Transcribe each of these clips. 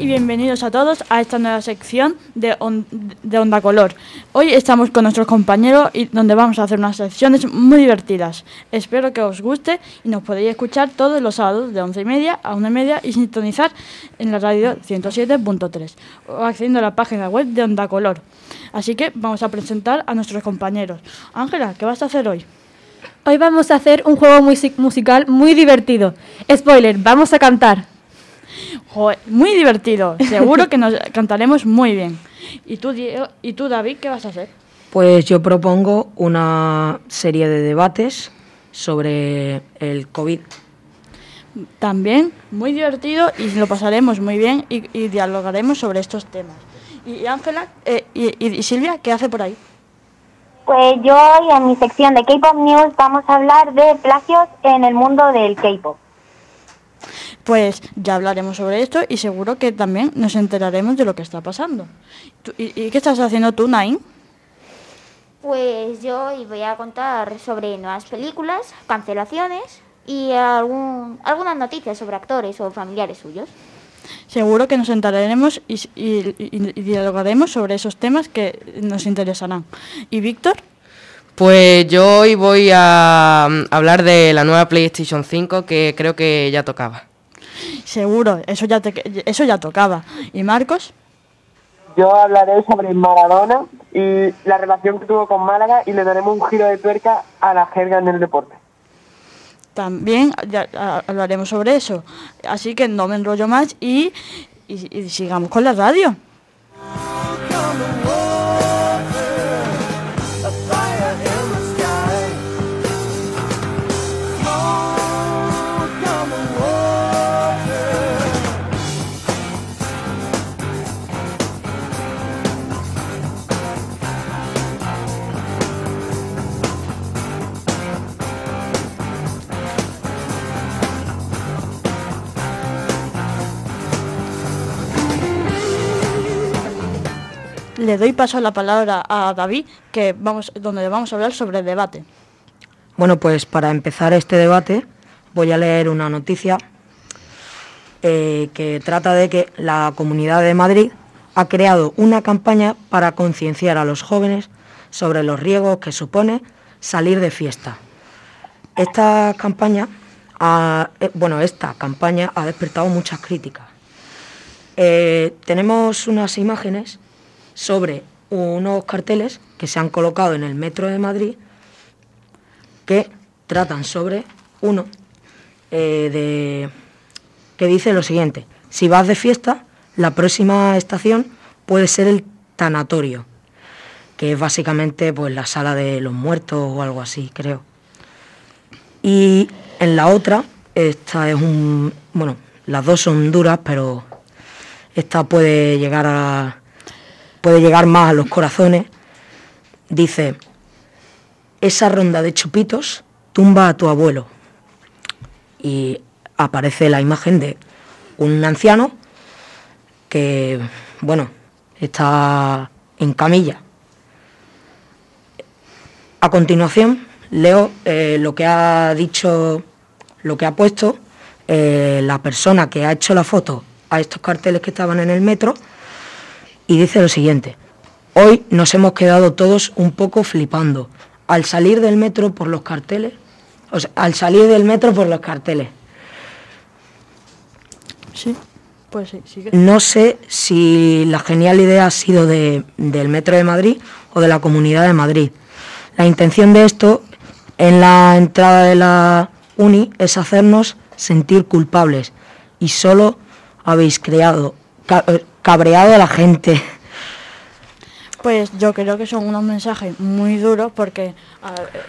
Y bienvenidos a todos a esta nueva sección de, de, Onda Color. Hoy estamos con nuestros compañeros y donde vamos a hacer unas secciones muy divertidas. Espero que os guste y nos podéis escuchar todos los sábados de 11 y media a 1 y media y sintonizar en la radio 107.3 o accediendo a la página web de Onda Color. Así que vamos a presentar a nuestros compañeros. Ángela, ¿qué vas a hacer hoy? Hoy vamos a hacer un juego musical muy divertido. Spoiler, vamos a cantar muy divertido. Seguro que nos cantaremos muy bien. ¿Y tú, ¿Y tú, David, qué vas a hacer? Pues yo propongo una serie de debates sobre el COVID. También muy divertido y lo pasaremos muy bien y, dialogaremos sobre estos temas. Y Ángela eh, y, Silvia, ¿qué hace por ahí? Pues yo hoy en mi sección de K-Pop News vamos a hablar de plagios en el mundo del K-Pop pues ya hablaremos sobre esto y seguro que también nos enteraremos de lo que está pasando. ¿Y, qué estás haciendo tú, Nain? Pues yo hoy voy a contar sobre nuevas películas, cancelaciones y algún, algunas noticias sobre actores o familiares suyos. Seguro que nos enteraremos y, y dialogaremos sobre esos temas que nos interesarán. ¿Y Víctor? Pues yo hoy voy a hablar de la nueva PlayStation 5 que creo que ya tocaba. Seguro, eso ya, te, eso ya tocaba. ¿Y Marcos? Yo hablaré sobre Maradona y la relación que tuvo con Málaga y le daremos un giro de tuerca a la jerga en el deporte. También hablaremos sobre eso. Así que no me enrollo más y sigamos con la radio. Le doy paso la palabra a David, que vamos, donde vamos a hablar sobre el debate. Bueno, pues para empezar este debate voy a leer una noticia eh, que trata de que la Comunidad de Madrid ha creado una campaña para concienciar a los jóvenes sobre los riesgos que supone salir de fiesta. Esta campaña, ha, eh, bueno, esta campaña ha despertado muchas críticas. Eh, tenemos unas imágenes sobre unos carteles que se han colocado en el metro de Madrid que tratan sobre uno eh, de, que dice lo siguiente, si vas de fiesta, la próxima estación puede ser el tanatorio, que es básicamente pues, la sala de los muertos o algo así, creo. Y en la otra, esta es un, bueno, las dos son duras, pero esta puede llegar a, puede llegar más a los corazones, dice, esa ronda de chupitos tumba a tu abuelo. Y aparece la imagen de un anciano que, bueno, está en camilla. A continuación, leo eh, lo que ha dicho, lo que ha puesto eh, la persona que ha hecho la foto a estos carteles que estaban en el metro y dice lo siguiente, hoy nos hemos quedado todos un poco flipando al salir del metro por los carteles, o sea, al salir del metro por los carteles. Sí, pues sí, sigue. No sé si la genial idea ha sido de, del Metro de Madrid o de la Comunidad de Madrid. La intención de esto en la entrada de la uni es hacernos sentir culpables y solo habéis creado, cabreado a la gente. Pues yo creo que son unos mensajes muy duros porque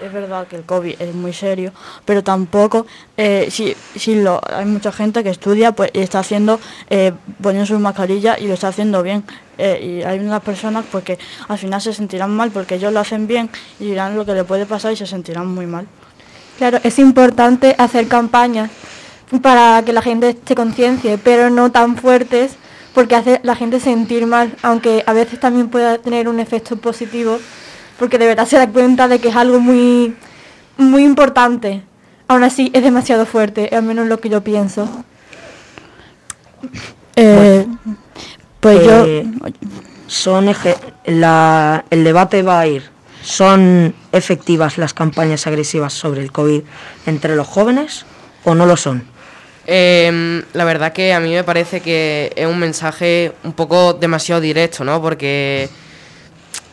es verdad que el COVID es muy serio, pero tampoco, eh, si, si lo, hay mucha gente que estudia pues, y está haciendo, eh, poniendo su mascarilla y lo está haciendo bien. Eh, y hay unas personas pues, que al final se sentirán mal porque ellos lo hacen bien y dirán lo que le puede pasar y se sentirán muy mal. Claro, es importante hacer campañas para que la gente se conciencie, pero no tan fuertes porque hace la gente sentir mal, aunque a veces también pueda tener un efecto positivo, porque de verdad se da cuenta de que es algo muy, muy importante. Aún así es demasiado fuerte, al menos lo que yo pienso. Eh, Pues yo... Eh, son eje- la- el debate va a ir. ¿Son efectivas las campañas agresivas sobre el COVID entre los jóvenes o no lo son? Em, la verdad que a mí me parece que es un mensaje un poco demasiado directo, ¿no? Porque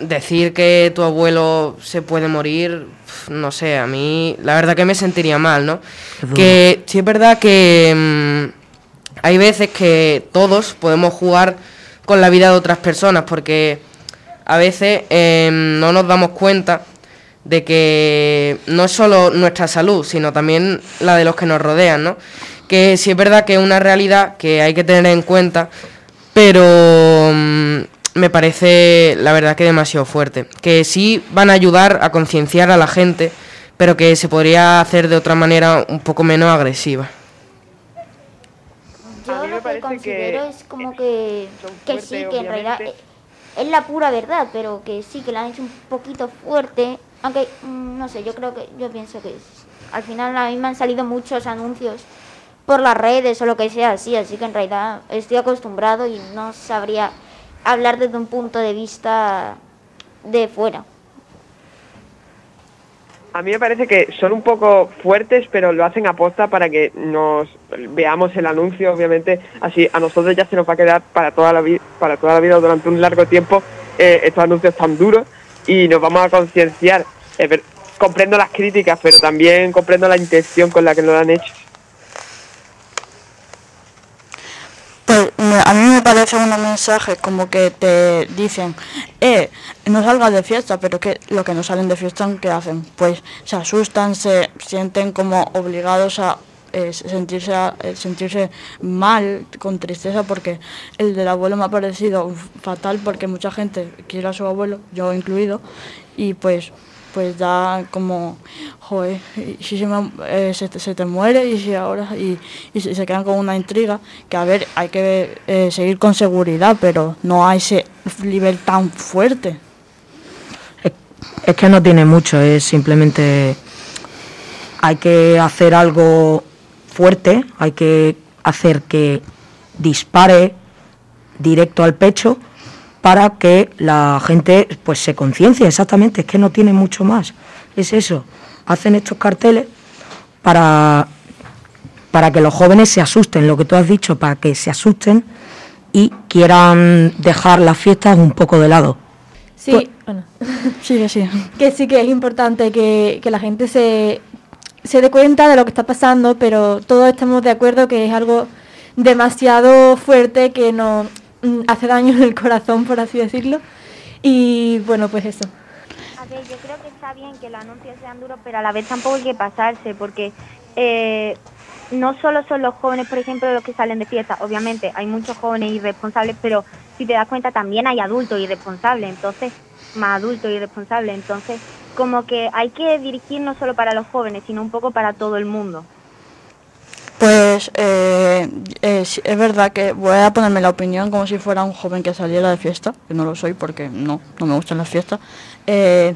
decir que tu abuelo se puede morir, no sé, a mí la verdad que me sentiría mal, ¿no? Que sí es verdad que mm, hay veces que todos podemos jugar con la vida de otras personas porque a veces em, no nos damos cuenta de que no es solo nuestra salud, sino también la de los que nos rodean, ¿no? Que sí es verdad que es una realidad que hay que tener en cuenta, pero mm, me parece la verdad que demasiado fuerte. Que sí van a ayudar a concienciar a la gente, pero que se podría hacer de otra manera un poco menos agresiva. Yo lo que considero que es como que, que sí, que en realidad es, es la pura verdad, pero que sí, que la han hecho un poquito fuerte. Aunque, mm, no sé, yo creo que, yo pienso que es- al final a mí me han salido muchos anuncios por las redes o lo que sea así, así que en realidad estoy acostumbrado y no sabría hablar desde un punto de vista de fuera. A mí me parece que son un poco fuertes, pero lo hacen aposta para que nos veamos el anuncio, obviamente, así a nosotros ya se nos va a quedar para toda la vida, para toda la vida durante un largo tiempo eh, estos anuncios tan duros y nos vamos a concienciar. Eh, comprendo las críticas, pero también comprendo la intención con la que lo han hecho. Pues me- parece un mensaje como que te dicen, eh, no salgas de fiesta, pero que lo que no salen de fiesta, ¿qué hacen? Pues se asustan, se sienten como obligados a eh, sentirse, eh, sentirse mal, con tristeza, porque el del abuelo me ha parecido fatal porque mucha gente quiere a su abuelo, yo incluido, y pues pues da como, joder, si se, me- eh, se, te- muere y si ahora, y, y se, quedan con una intriga, que a ver, hay que eh, seguir con seguridad, pero no a ese nivel tan fuerte. Es que no tiene mucho, es simplemente hay que hacer algo fuerte, hay que hacer que dispare directo al pecho para que la gente pues se conciencie exactamente, es que no tiene mucho más, es eso, hacen estos carteles para, para que los jóvenes se asusten, lo que tú has dicho, para que se asusten y quieran dejar las fiestas un poco de lado. Sí, bueno, Sigue, sí. que sí que es importante que, que la gente se, se dé cuenta de lo que está pasando, pero todos estamos de acuerdo que es algo demasiado fuerte que mm, hace daño en el corazón, por así decirlo. Y bueno, pues eso. A ver, yo creo que está bien que los anuncios sean duros, pero a la vez tampoco hay que pasarse, porque eh, no solo son los jóvenes, por ejemplo, los que salen de fiesta. Obviamente, hay muchos jóvenes irresponsables, pero si te das cuenta, también hay adultos irresponsables, entonces, más adultos irresponsables. Entonces, como que hay que dirigir no solo para los jóvenes, sino un poco para todo el mundo. Pues eh, eh, sí, es verdad que voy a ponerme la opinión como si fuera un joven que saliera de fiesta, que no lo soy porque no, no me gustan las fiestas. Eh,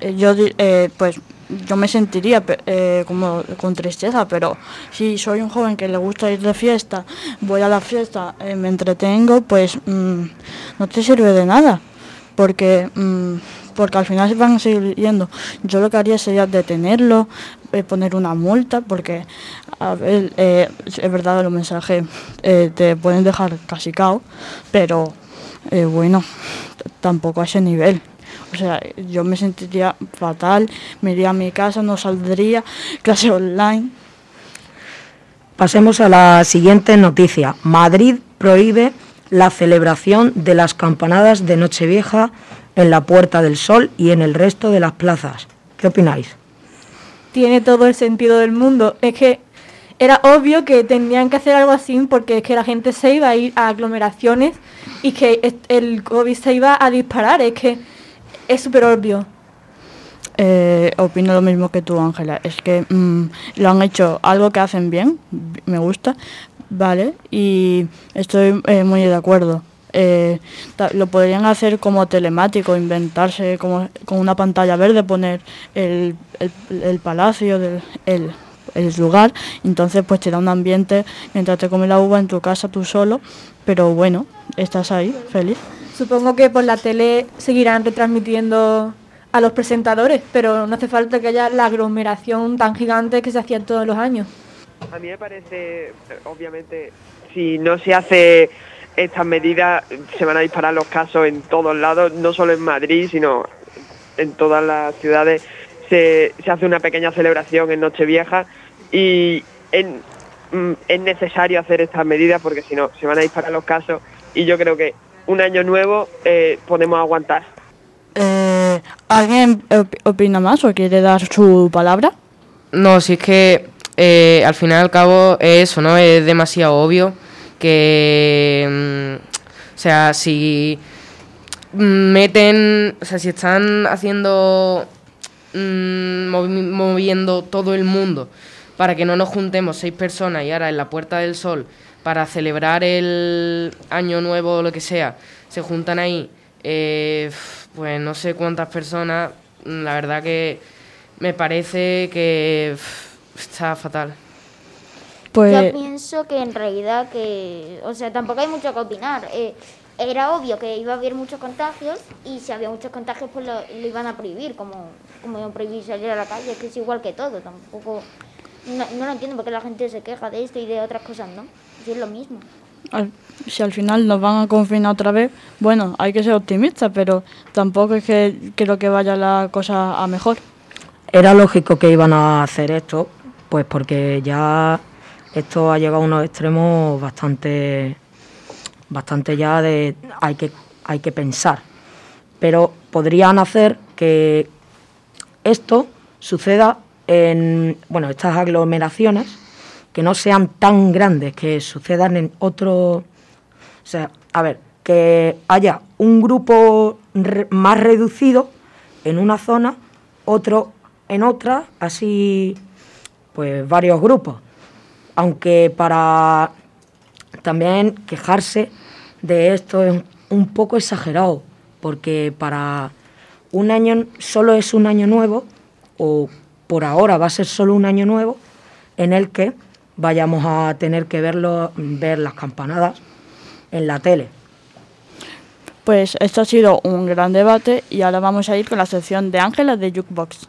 eh, yo eh, pues yo me sentiría eh, como con tristeza, pero si soy un joven que le gusta ir de fiesta, voy a la fiesta, eh, me entretengo, pues mm, no te sirve de nada, porque mm, porque al final se van a seguir yendo. Yo lo que haría sería detenerlo, eh, poner una multa, porque eh, es verdad los mensajes eh, te pueden dejar casi cao, pero bueno, tampoco a ese nivel. O sea, yo me sentiría fatal, me iría a mi casa, no saldría, clase online. Pasemos a la siguiente noticia. Madrid prohíbe la celebración de las campanadas de Nochevieja en la Puerta del Sol y en el resto de las plazas. ¿Qué opináis? Tiene todo el sentido del mundo. Es que era obvio que tenían que hacer algo así porque es que la gente se iba a ir a aglomeraciones y que el COVID se iba a disparar. Es que es súper obvio. Eh, opino lo mismo que tú, Ángela. Es que mm, lo han hecho algo que hacen bien, me gusta, ¿vale? Y estoy eh, muy de acuerdo. Eh, lo podrían hacer como telemático, inventarse como con una pantalla verde, poner el, el, el palacio, del, el el lugar, entonces pues te da un ambiente mientras te comes la uva en tu casa tú solo, pero bueno, estás ahí, feliz. Supongo que por la tele seguirán retransmitiendo a los presentadores, pero no hace falta que haya la aglomeración tan gigante que se hacía todos los años. A mí me parece, obviamente, si no se hace estas medidas, se van a disparar los casos en todos lados, no solo en Madrid, sino en todas las ciudades. Se, se hace una pequeña celebración en Nochevieja y en- mm, es necesario hacer estas medidas porque si no, se van a disparar los casos y yo creo que un año nuevo eh, podemos aguantar. Eh, ¿Alguien op- opina más o quiere dar su palabra? No, si es que eh, al final y al cabo es eso, ¿no? Es demasiado obvio que, mm, o sea, si meten, o sea, si están haciendo, mm, movi- moviendo todo el mundo para que no nos juntemos seis personas y ahora en la Puerta del Sol para celebrar el año nuevo o lo que sea, se juntan ahí, eh, pues no sé cuántas personas, la verdad que me parece que está fatal. Pues Yo pienso que en realidad que, o sea, tampoco hay mucho que opinar. Eh, era obvio que iba a haber muchos contagios y si había muchos contagios pues lo, lo iban a prohibir, como, como iban a prohibir salir a la calle, que es igual que todo. Tampoco, no, no lo entiendo porque la gente se queja de esto y de otras cosas, ¿no? Si es lo mismo. al- si al final nos van a confinar otra vez, bueno, hay que ser optimistas, pero tampoco es que creo que vaya la cosa a mejor. Era lógico que iban a hacer esto, pues porque ya esto ha llegado a unos extremos bastante, bastante ya de hay que, hay que pensar. Pero podrían hacer que esto suceda en, bueno, estas aglomeraciones que no sean tan grandes, que sucedan en otro, o sea, a ver, que haya un grupo más reducido en una zona, otro en otra, así pues varios grupos. Aunque para también quejarse de esto es un poco exagerado, porque para un año solo es un año nuevo, o por ahora va a ser solo un año nuevo, en el que vayamos a tener que verlo, ver las campanadas en la tele. Pues esto ha sido un gran debate y ahora vamos a ir con la sección de Ángela de Jukebox.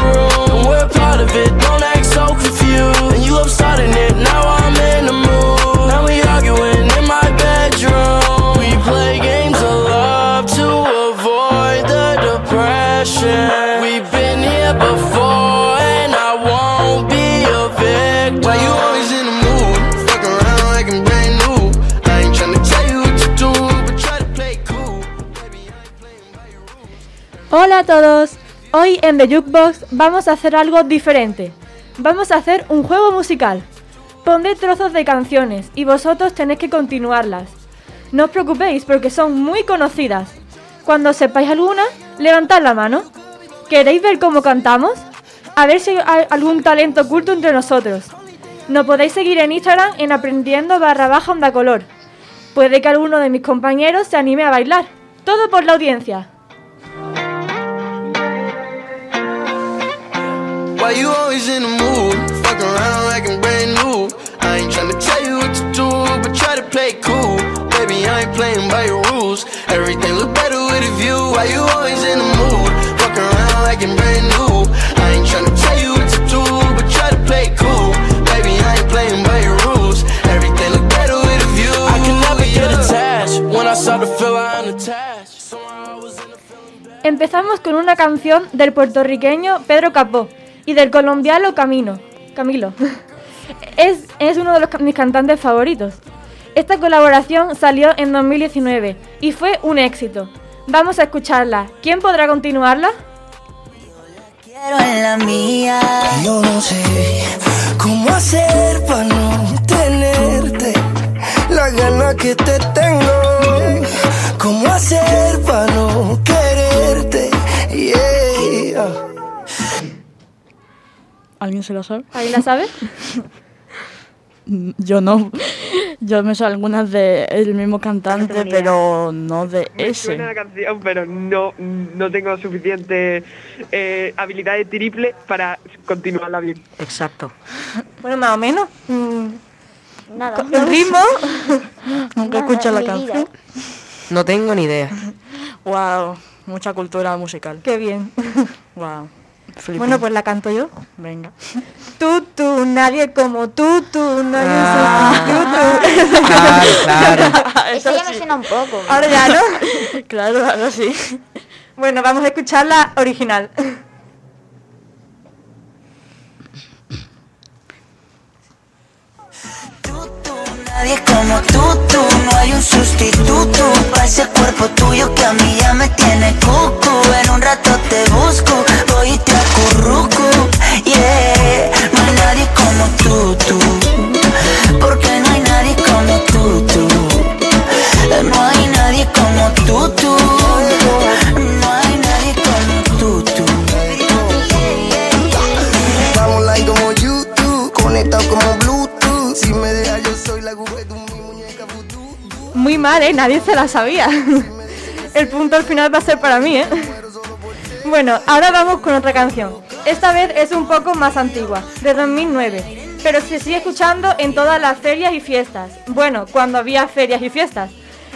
Hola a todos. Hoy en The Jukebox vamos a hacer algo diferente. Vamos a hacer un juego musical. Pondré trozos de canciones y vosotros tenéis que continuarlas. No os preocupéis porque son muy conocidas. Cuando sepáis alguna, levantad la mano. ¿Queréis ver cómo cantamos? A ver si hay algún talento oculto entre nosotros. Nos podéis seguir en Instagram en aprendiendo barra baja onda color. Puede que alguno de mis compañeros se anime a bailar. Todo por la audiencia. Why you always in the mood? Fuck around like I'm brand new. I ain't tryna tell you what to do, but try to play it cool. Baby, I ain't playing by your rules. Everything look better with a view. Why you always in the mood? Fuck around like I'm brand new. I ain't tryna tell you what to do, but try to play it cool. Baby, I ain't playing by your rules. Everything look better with a view. I can never get attached. When I start to feel I'm unattached. Somehow I was in a feeling bad. Empezamos con una canción del puertorriqueño Pedro Capó y del colombiano Camino, Camilo. Es, es uno de los, mis cantantes favoritos. Esta colaboración salió en 2019 y fue un éxito. Vamos a escucharla. ¿Quién podrá continuarla? Quiero en la mía. Yo no sé cómo hacer para no tenerte. La gana que te tengo. Cómo hacer para no quererte. ¿Alguien se lo sabe? ¿Alguien la sabe? Yo no. Yo me sé algunas del mismo cantante, pero no de Me suena la ese. canción, pero no, no tengo suficiente eh, habilidad de triple para continuarla bien. Exacto. Bueno, más o menos. Mm, Nada. con el ritmo. Nunca Nada, escuché la canción. No tengo ni idea. Wow, mucha cultura musical. Qué bien. Wow. Bueno, pues la canto yo. venga. Tú, tú, nadie como tú, tú, nadie Ah. sustituto. Claro, claro. Eso ya me suena un poco. Ahora ya, ¿no? Claro, ahora sí. Bueno, vamos a escuchar la original. Nadie como tú, tú, no hay un sustituto para ese cuerpo tuyo que a mí ya me tiene cucu. En un rato te busco, voy y te acurruco, yeah. No hay nadie como tú, tú, porque no hay nadie como tú, tú. No hay nadie como tú, tú, no hay nadie como tú, tú. Estamos like como YouTube, conectado como Bluetooth. Si me dejas, yo soy la tu mi muñeca. Muy mal, ¿eh? Nadie se la sabía. El punto al final va a ser para mí, ¿eh? Bueno, ahora vamos con otra canción. Esta vez es un poco más antigua, de 2009, pero se sigue escuchando en todas las ferias y fiestas. Bueno, cuando había ferias y fiestas.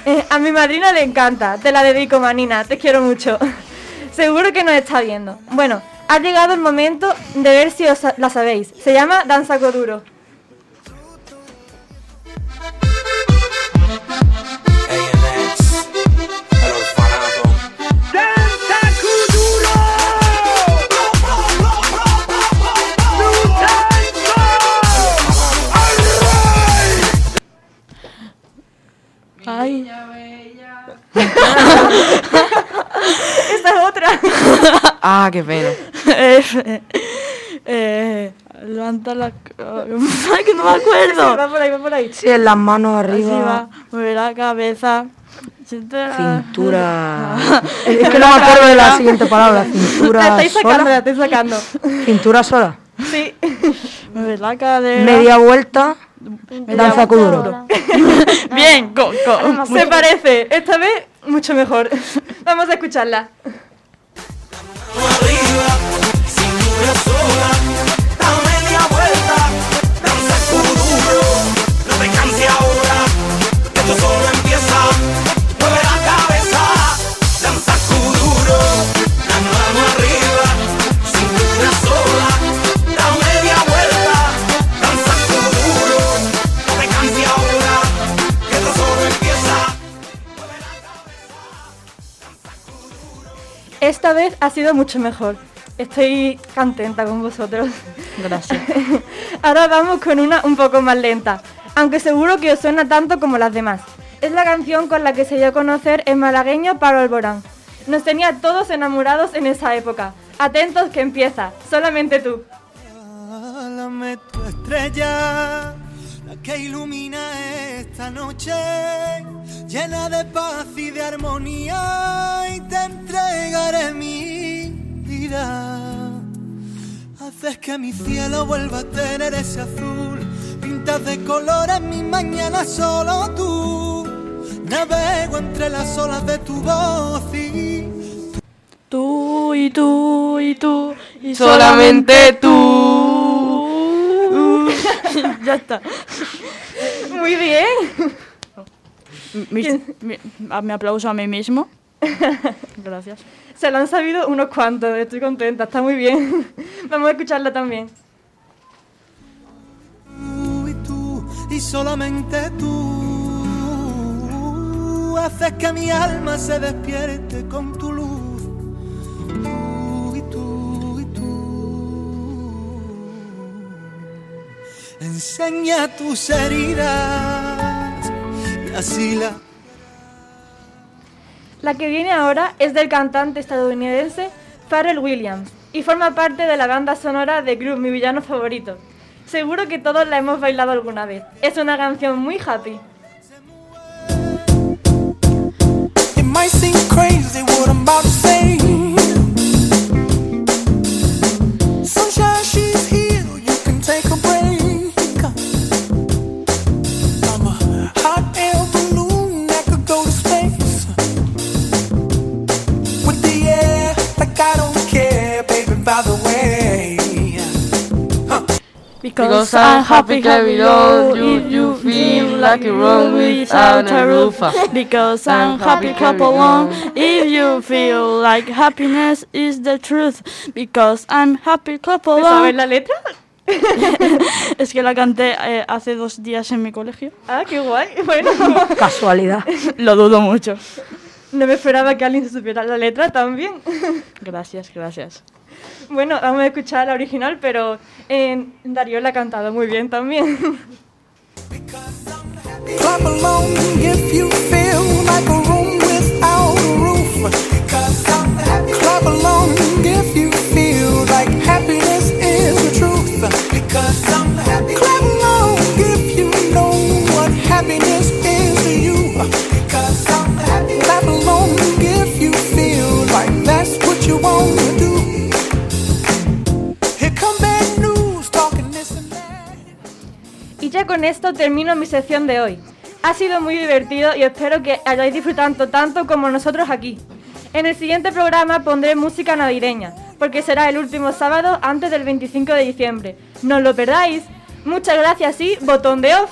Eh, a mi madrina le encanta, te la dedico, manina, te quiero mucho. Seguro que nos está viendo. Bueno, ha llegado el momento de ver si os la sabéis. Se llama Danza Coduro. Esta es otra. Ah, qué pena. eh, eh, levanta la. Ay, que no me acuerdo. va por ahí, va por ahí. Sí, en las manos Arriba, mueve la cabeza. Cintura. es que no me acuerdo de la siguiente palabra. La Cintura estáis sacando, la sola. estáis sacando. Cintura sola. Sí. Mueve la cadera. Media vuelta. Danza kuduro. Bien, co- co- Se parece. Esta vez mucho mejor. Vamos a escucharla. Esta vez ha sido mucho mejor. Estoy contenta con vosotros. Gracias. Ahora vamos con una un poco más lenta, aunque seguro que os suena tanto como las demás. Es la canción con la que se dio a conocer el malagueño Pablo Alborán. Nos tenía todos enamorados en esa época. Atentos que empieza, solamente tú. Tu estrella, que ilumina esta noche, llena de paz y de armonía, y te entregaré mi vida. Haces que mi cielo vuelva a tener ese azul, pintas de colores mi mañana solo tú. Navego entre las olas de tu voz y Tú y tú y tú y Solamente tú. ya está. Muy bien. Mi, mi- a- me aplauso a mí mismo. Gracias. Se lo han sabido unos cuantos, estoy contenta, está muy bien. Vamos a escucharla también. tú y tú y solamente tú haces que mi alma se despierte con tu luz. Enseña tus heridas y así la La que viene ahora es del cantante estadounidense Pharrell Williams y forma parte de la banda sonora de Group, mi villano favorito. Seguro que todos la hemos bailado alguna vez. Es una canción muy happy. It might seem crazy what I'm about to say. Because I'm happy happy below you, you feel like a room without a roof. Because I'm happy clap along if you feel like happiness is the truth. Because I'm happy clap ¿Te sabes along. la letra? Es que la canté eh, hace dos días en mi colegio. Ah, qué guay. Bueno, Casualidad. Lo dudo mucho. no me esperaba que alguien se supiera la letra también. Gracias, gracias. Bueno, vamos a escuchar la original, pero eh, Darío la ha cantado muy bien también. Ya con esto termino mi sección de hoy. Ha sido muy divertido y espero que hayáis disfrutado tanto como nosotros aquí. En el siguiente programa pondré música navideña, porque será el último sábado antes del 25 de diciembre. No lo perdáis. Muchas gracias y botón de off.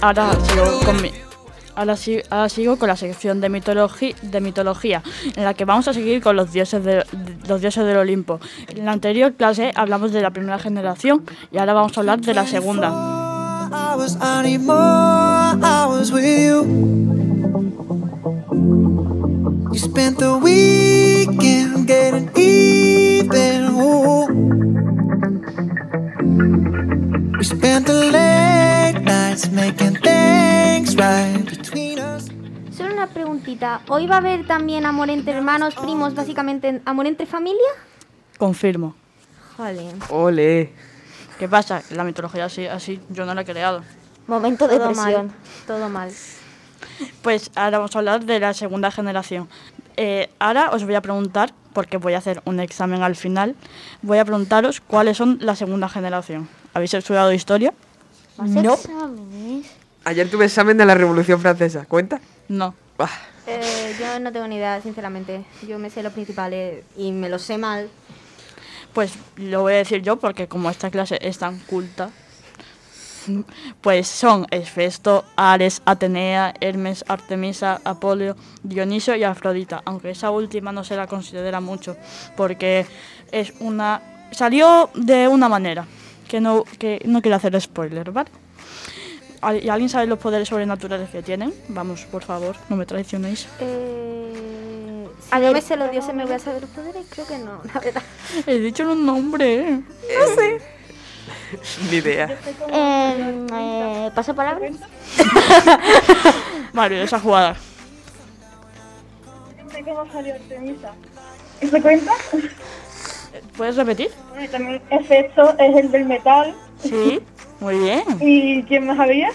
ahora sigo con Ahora, sí- ahora sigo con la sección de, mitología en la que vamos a seguir con los dioses, de, los dioses del Olimpo. En la anterior clase hablamos de la primera generación y ahora vamos a hablar de la segunda. Nights making things right between us. Solo una preguntita. ¿Hoy va a haber también amor entre hermanos, primos, básicamente amor entre familia? Confirmo. Joder. Ole. ¿Qué pasa? La mitología así, así yo no la he creado. Momento de Todo presión. mal, todo mal. Pues ahora vamos a hablar de la segunda generación. Eh, ahora os voy a preguntar, porque voy a hacer un examen al final, voy a preguntaros cuáles son la segunda generación. ¿Habéis estudiado historia? ¿Más exámenes? Ayer tuve examen de la Revolución Francesa. ¿Cuenta? No. Eh, yo no tengo ni idea, sinceramente. Yo me sé los principales y me los sé mal. Pues lo voy a decir yo porque como esta clase es tan culta, pues son Hefesto, Ares, Atenea, Hermes, Artemisa, Apolio, Dioniso y Afrodita, aunque esa última no se la considera mucho porque es una salió de una manera que no que no quiero hacer spoiler, ¿vale? ¿Al- ¿Y alguien sabe los poderes sobrenaturales que tienen? Vamos, por favor, no me traicionéis. Eh, si no me sé los dioses, ¿me voy a saber los poderes? Creo que no, la verdad. He dicho un nombre. ¿eh? No sé. Ni idea. Eh, eh, ¿Paso palabra? Mario, esa jugada. ¿De cómo salió Artemisa? ¿Se cuenta? ¿Puedes repetir? Bueno, y también efecto es el del metal. Sí, muy bien. ¿Y quién más había?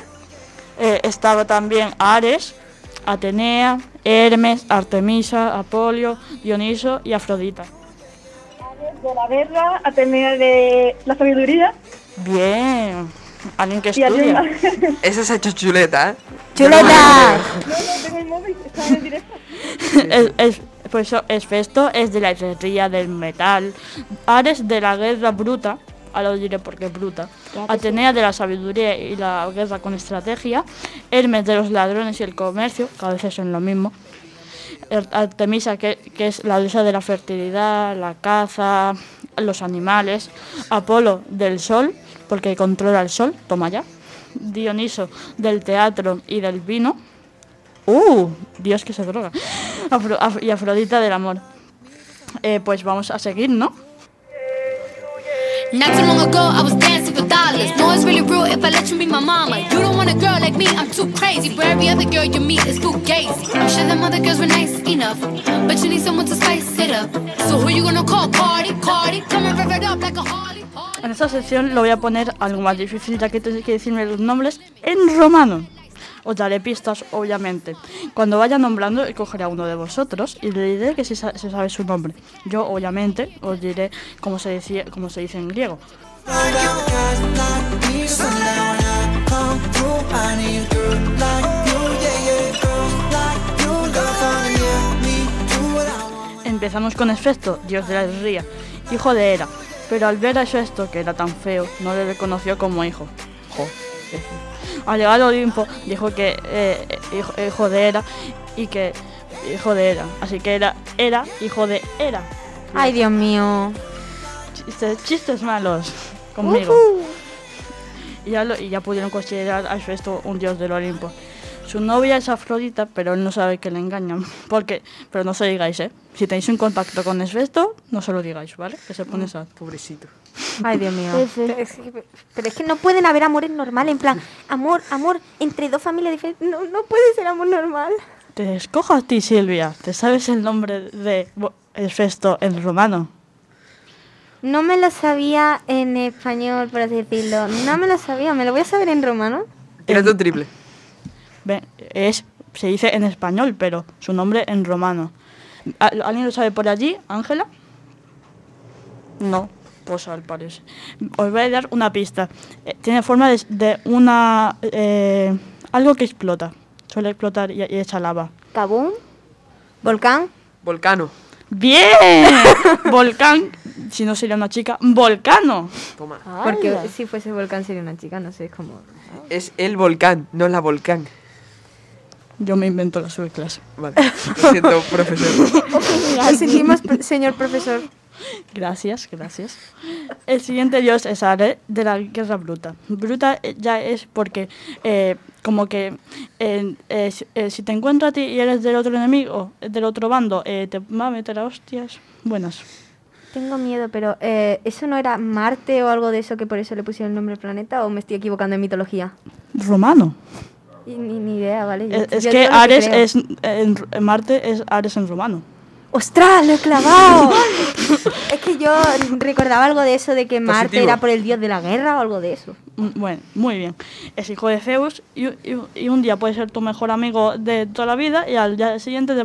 Eh, estaba también Ares, Atenea, Hermes, Artemisa, Apolio, Dioniso y Afrodita. De la guerra, Atenea de la sabiduría. Bien. Alguien que estudia. Esa se ha hecho chuleta, ¿eh? ¡Chuleta! No, no, tengo el móvil, está en directo. es, es- pues eso, Esfesto es de la herrería del metal. Ares de la guerra bruta. Ahora lo diré porque es bruta. Atenea de la sabiduría y la guerra con estrategia. Hermes de los ladrones y el comercio, que a veces son lo mismo. Artemisa, que, que es la diosa de la fertilidad, la caza, los animales. Apolo del sol, porque controla el sol, toma ya. Dioniso del teatro y del vino. ¡Uh! Dios que se droga. Afro- Af- y Afrodita del amor. Eh, pues vamos a seguir, ¿no? Not too long ago, I was dancing for dollars. No, it's really real if I let you be my mama. You don't want a girl like me, I'm too crazy. But every other girl you meet is too gazy. I'm sure them other girls were nice enough. But you need someone to spice it up. So who you gonna call? Cardi, Cardi. Come and rev it up like a Harley. En esta sección lo voy a poner algo más difícil, ya que tenéis que decirme los nombres en romano. Os daré pistas, obviamente. Cuando vaya nombrando, cogeré a uno de vosotros y le diré que si se sabe su nombre. Yo, obviamente, os diré cómo se, decía, cómo se dice en griego. Empezamos con Hefesto, dios de la herrería, hijo de Hera. Pero al ver a Hefesto, que era tan feo, no le reconoció como hijo. Jo. Al llegar al Olimpo, dijo que eh, hijo, hijo de Hera y que hijo de Hera. Así que era, era hijo de Hera. Ay, Dios mío. Chistes, chistes malos conmigo. Y ya, lo- y ya pudieron considerar a Hefesto un dios del Olimpo. Su novia es Afrodita, pero él no sabe que le engañan. Porque, pero no se lo digáis, ¿eh? Si tenéis un contacto con Hefesto, no se lo digáis, ¿vale? Que se pone sad. Pobrecito. Ay, Dios mío. Sí, sí. Pero es, que, no pueden haber amores normales, en plan, amor, amor entre dos familias diferentes. No, no puede ser amor normal. Te escojo a ti, Silvia. ¿Te sabes el nombre de Bo- Hefesto en romano? No me lo sabía en español, por así decirlo. No me lo sabía, me lo voy a saber en romano. Tírate un triple. Es, se dice en español, pero su nombre en romano. ¿Al- ¿Alguien lo sabe por allí, Ángela? No, pues al parecer. Os voy a dar una pista. Eh, tiene forma de, de una... eh, algo que explota. Suele explotar y, y echa lava. ¿Kabum? ¿Volcán? Volcano. ¡Bien! Volcán. Si no sería una chica, volcano. Toma. Porque si fuese volcán sería una chica, no sé, es como... Es el volcán, no la volcán. Yo me invento la subclase. Vale. Lo siento, profesor. Lo sentimos, pro- señor profesor. Gracias, gracias. El siguiente dios es Ares de la guerra bruta. Bruta eh, ya es porque, eh, como que, eh, eh, si, te encuentro a ti y eres del otro enemigo, del otro bando, eh, te va a meter a hostias buenas. Tengo miedo, pero eh, ¿eso no era Marte o algo de eso que por eso le pusieron el nombre al planeta o me estoy equivocando en mitología? Romano. Ni, ni idea, ¿vale? Yo- Es, es yo que Ares creo. es, en, en Marte es Ares en romano. ¡Ostras, lo he clavado! es que yo recordaba algo de eso de que Marte Positivo. era por el dios de la guerra o algo de eso. Mm, Bueno, muy bien. Es hijo de Zeus y, y- y un día puede ser tu mejor amigo de toda la vida y al día siguiente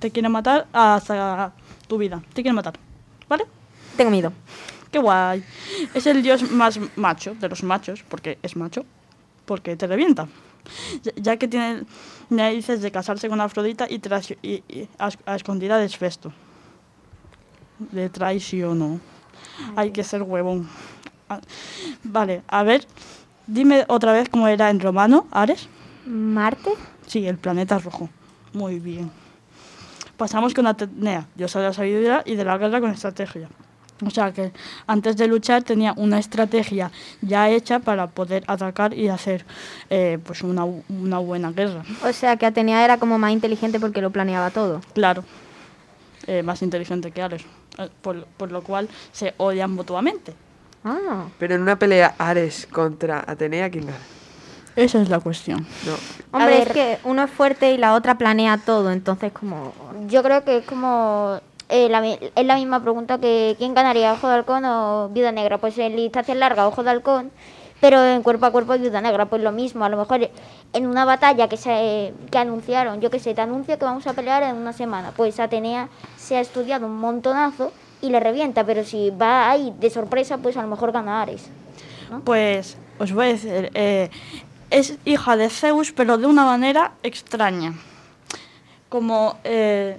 te quiere matar hasta tu vida. Te quiere matar. ¿Vale? Tengo miedo. Qué guay. Es el dios más macho de los machos, porque es macho, porque te revienta. Ya- que tiene narices de casarse con Afrodita y, y- y a, a escondida de Hefesto. Le traicionó. Hay que ser huevón. Ah, Vale, a ver, dime otra vez cómo era en romano, Ares. ¿Marte? Sí, el planeta rojo. Muy bien. Pasamos con Atenea, diosa de la sabiduría y de la guerra con estrategia. O sea que antes de luchar tenía una estrategia ya hecha para poder atacar y hacer eh, pues una, una buena guerra. O sea, que Atenea era como más inteligente porque lo planeaba todo. Claro, eh, más inteligente que Ares, eh, por, por lo cual se odian mutuamente. Ah. Pero en una pelea Ares contra Atenea, ¿quién gana? Esa es la cuestión. No. Hombre, ver. es que uno es fuerte y la otra planea todo, entonces como... Yo creo que es como. Eh, es la misma pregunta que ¿quién ganaría, Ojo de Halcón o Viuda Negra? Pues en distancia larga, Ojo de Halcón, pero en cuerpo a cuerpo, Viuda Negra, pues lo mismo. A lo mejor en una batalla que se que anunciaron, yo que sé, te anuncio que vamos a pelear en una semana, pues Atenea se ha estudiado un montonazo y le revienta, pero si va ahí de sorpresa, pues a lo mejor gana Ares. Pues os voy a decir, eh, es hija de Zeus, pero de una manera extraña. Como eh,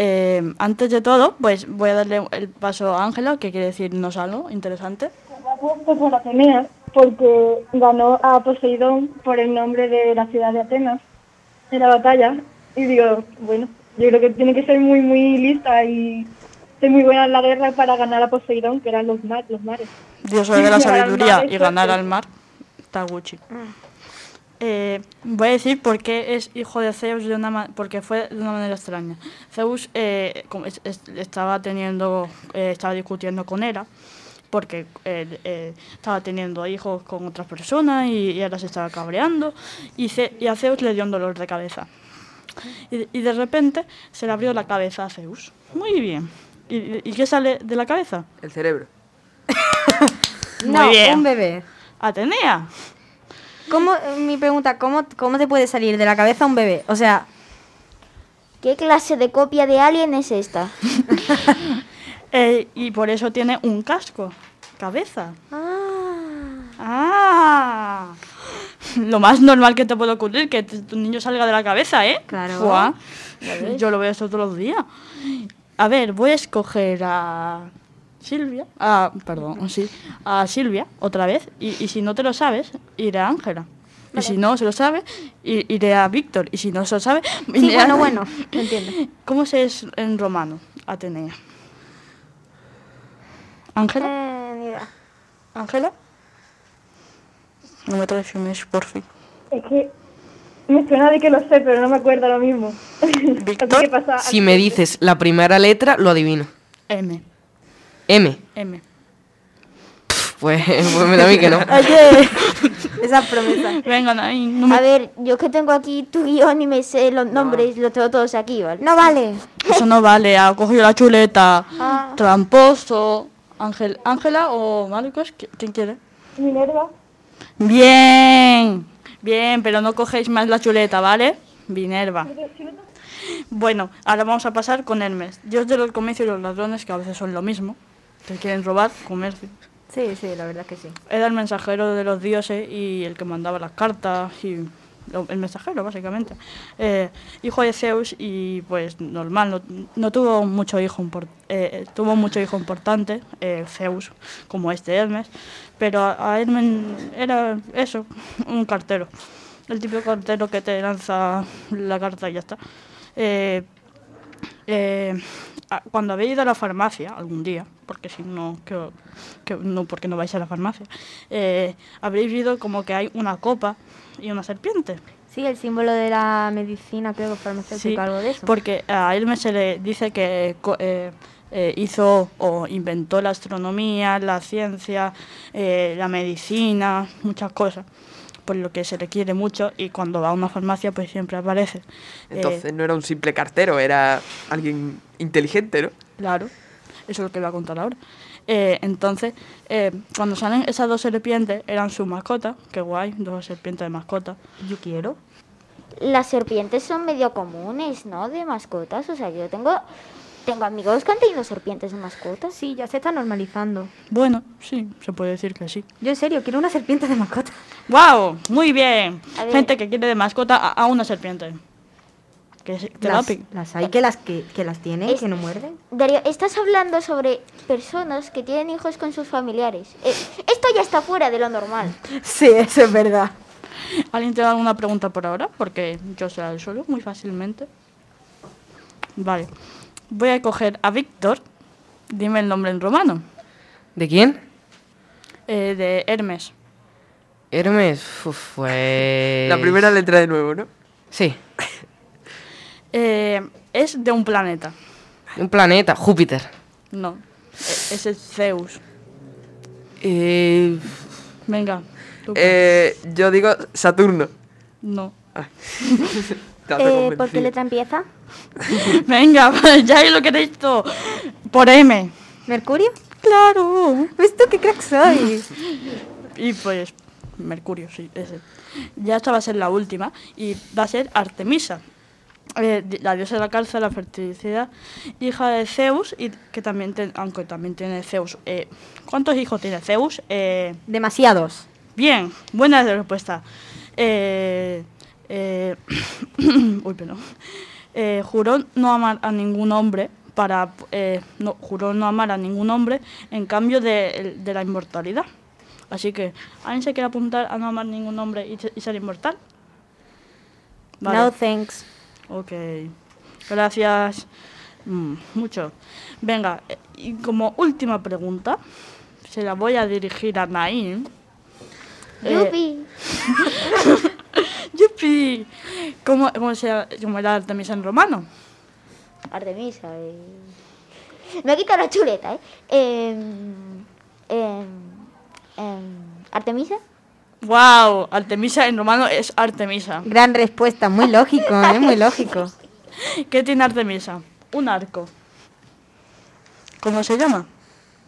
eh, antes de todo, pues voy a darle el paso a Ángela, que quiere decirnos algo interesante. Pues por Atenea, porque ganó a Poseidón por el nombre de la ciudad de Atenas en la batalla. Y digo, bueno, yo creo que tiene que ser muy, muy lista y ser muy buena en la guerra para ganar a Poseidón, que eran los, mar, los mares. Dios de la sabiduría y ganar al mar. Está Gucci. Eh, voy a decir por qué es hijo de Zeus de una ma- porque fue de una manera extraña. Zeus eh, estaba teniendo eh, estaba discutiendo con Hera porque él eh, estaba teniendo hijos con otras personas y, y Hera se estaba cabreando y, Ce- y a Zeus le dio un dolor de cabeza. Y, y de repente se le abrió la cabeza a Zeus. Muy bien. ¿Y, y qué sale de la cabeza? El cerebro. Muy no, bien. un bebé. Atenea. ¿Cómo, mi pregunta, ¿cómo, ¿cómo te puede salir de la cabeza un bebé? O sea, ¿Qué clase de copia de Alien es esta? Eh, y por eso tiene un casco. Cabeza. Ah. Lo más normal que te puede ocurrir, que tu niño salga de la cabeza, ¿eh? Claro. Yo lo veo esto todos los días. A ver, voy a escoger a Silvia. Ah, perdón, sí. A Silvia, otra vez. Y, y si no te lo sabes, iré a Ángela. Y si no se lo sabe, iré a Víctor. Y si no se lo sabe, Sí, iré a- bueno, bueno, lo entiendo. ¿Cómo se es en romano? Atenea. ¿Ángela? Eh, mira. ¿Ángela? No me traiciones, por fin. Es que me suena de que lo sé, pero no me acuerdo ahora mismo. Pasa Si me dices la primera letra, lo adivino. M. M. M. Pues, pues me da a mí que no. Oye. Esa promesa. Venga. No me... A ver, yo que tengo aquí tu guion y me sé los nombres, los tengo todos aquí, ¿vale? No vale. Eso no vale. Ha cogido la chuleta. Ah. Tramposo. Ángel, ¿Ángela o Marcos? ¿Qui- ¿Quién quiere? Minerva. Bien. Bien, pero no cogéis más la chuleta, ¿vale? Minerva. Bueno, ahora vamos a pasar con Hermes. Dios de los comercios y los ladrones, que a veces son lo mismo. Te quieren robar, comercio. Sí, sí, la verdad que sí. Era el mensajero de los dioses y el que mandaba las cartas y el mensajero básicamente. Eh, hijo de Zeus y pues normal, no, no tuvo mucho hijo impor- eh, tuvo mucho hijo importante, eh, Zeus, como este Hermes, pero a, a Hermes era eso, un cartero. El típico cartero que te lanza la carta y ya está. Eh, eh, a- cuando habéis ido a la farmacia algún día, porque si no, que, que no, porque no vais a la farmacia, eh, habréis visto como que hay una copa y una serpiente. Sí, el símbolo de la medicina, creo que Sí, farmacéutica, algo de eso. porque a Hermes se le dice que eh, eh, hizo o inventó la astronomía, la ciencia, eh, la medicina, muchas cosas, por lo que se le quiere mucho y cuando va a una farmacia pues siempre aparece. Eh, Entonces no era un simple cartero, era alguien inteligente, ¿no? Claro, eso es lo que voy a contar ahora. Eh, entonces, eh, cuando salen esas dos serpientes, eran su mascota, qué guay, dos serpientes de mascota. Yo quiero. Las serpientes son medio comunes, ¿no? De mascotas. O sea, yo tengo, tengo amigos que han tenido serpientes de mascotas. Sí, ya se está normalizando. Bueno, sí, se puede decir que sí. Yo en serio, quiero una serpiente de mascota. ¡Wow! Muy bien. Gente que quiere de mascota a, a una serpiente. Que se- Las, las hay que las, que, que las tienen, Es- que no muerden. Darío, estás hablando sobre personas que tienen hijos con sus familiares. Eh, esto ya está fuera de lo normal. Sí, eso es verdad. ¿Alguien te da alguna pregunta por ahora? Porque yo se la resuelvo muy fácilmente. Vale. Voy a coger a Víctor. Dime el nombre en romano. ¿De quién? Eh, de Hermes. Hermes, uf, pues... La primera letra de nuevo, ¿no? Sí, Eh, es de un planeta. un planeta, Júpiter. No. E- Ese es Zeus. Eh, Venga. tú. Eh, yo digo Saturno. No. Has Eh, ¿Por qué letra empieza? Venga, ya lo queréis todo. Por M. ¿Mercurio? Claro. ¿Ves tú qué crack soy? Y pues, Mercurio, sí, ese. Ya esta va a ser la última y va a ser Artemisa, eh, la diosa de la calza, la fertilidad, hija de Zeus, y que también, ten- aunque también tiene Zeus. eh, ¿Cuántos hijos tiene Zeus? Demasiados. bien, buena respuesta. Eh, eh, uy, perdón. Eh, juró no amar a ningún hombre para eh, no juró no amar a ningún hombre en cambio de, de la inmortalidad. Así que, ¿alguien se quiere apuntar a no amar ningún hombre y ser inmortal? No thanks. Ok. Gracias. Mm, mucho. Venga, eh, y como última pregunta, se la voy a dirigir a Naim. Eh, ¿Cómo, cómo, se, cómo era Artemisa en romano? Artemisa. eh. Me he quitado la chuleta, ¿eh? Em, ¿Artemisa? ¡Wow! Artemisa en romano es Artemisa. Gran respuesta, muy lógico, ¿eh? Muy lógico. ¿Qué tiene Artemisa? Un arco. ¿Cómo se llama?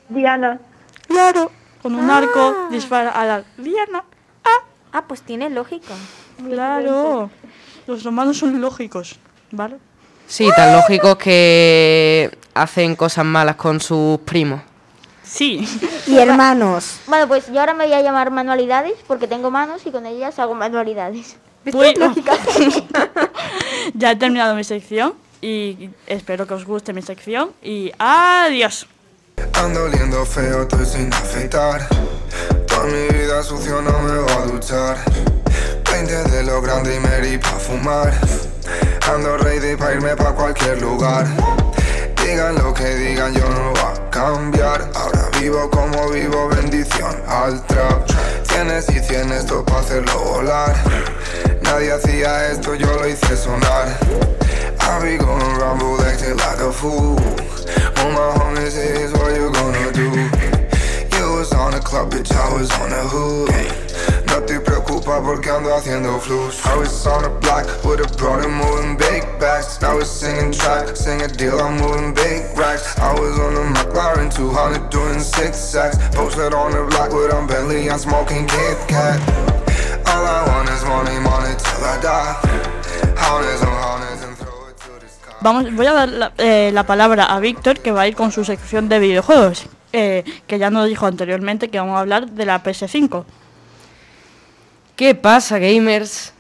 Diana. Claro, con un Ah. arco dispara a la Diana. Ah, pues tiene lógica. Claro. Los romanos son lógicos, ¿vale? sí, tan lógicos que hacen cosas malas con sus primos. Sí. Y hermanos. Bueno, pues yo ahora me voy a llamar manualidades porque tengo manos y con ellas hago manualidades. Uy, ya he terminado mi sección y espero que os guste mi sección y adiós. Ando oliendo feo, estoy sin afeitar. Toda mi vida sucio no me voy a duchar. 20 de lo grande y Mary pa' fumar. Ando ready pa' irme pa' cualquier lugar. Digan lo que digan, yo no voy a cambiar. Ahora vivo como vivo, bendición al trap. Tienes y tienes todo pa' hacerlo volar. Nadie hacía esto, yo lo hice sonar. I be going rumble acting like a fool. All my homies is what you gonna do. You was on the club, bitch, I was on the hood. No te preocupa porque ando haciendo flus. I was on the block with a brother moving big bags. Now it's singing track, sing deal, I'm moving big racks. I was on McLaren 200 doing six sacks. Posted on the block with a Bentley, I'm smoking Kit Kat. All I want is money. Vamos, voy a dar la, eh, la palabra a Víctor que va a ir con su sección de videojuegos, eh, que ya nos dijo anteriormente que vamos a hablar de la PS5. ¿Qué pasa, gamers?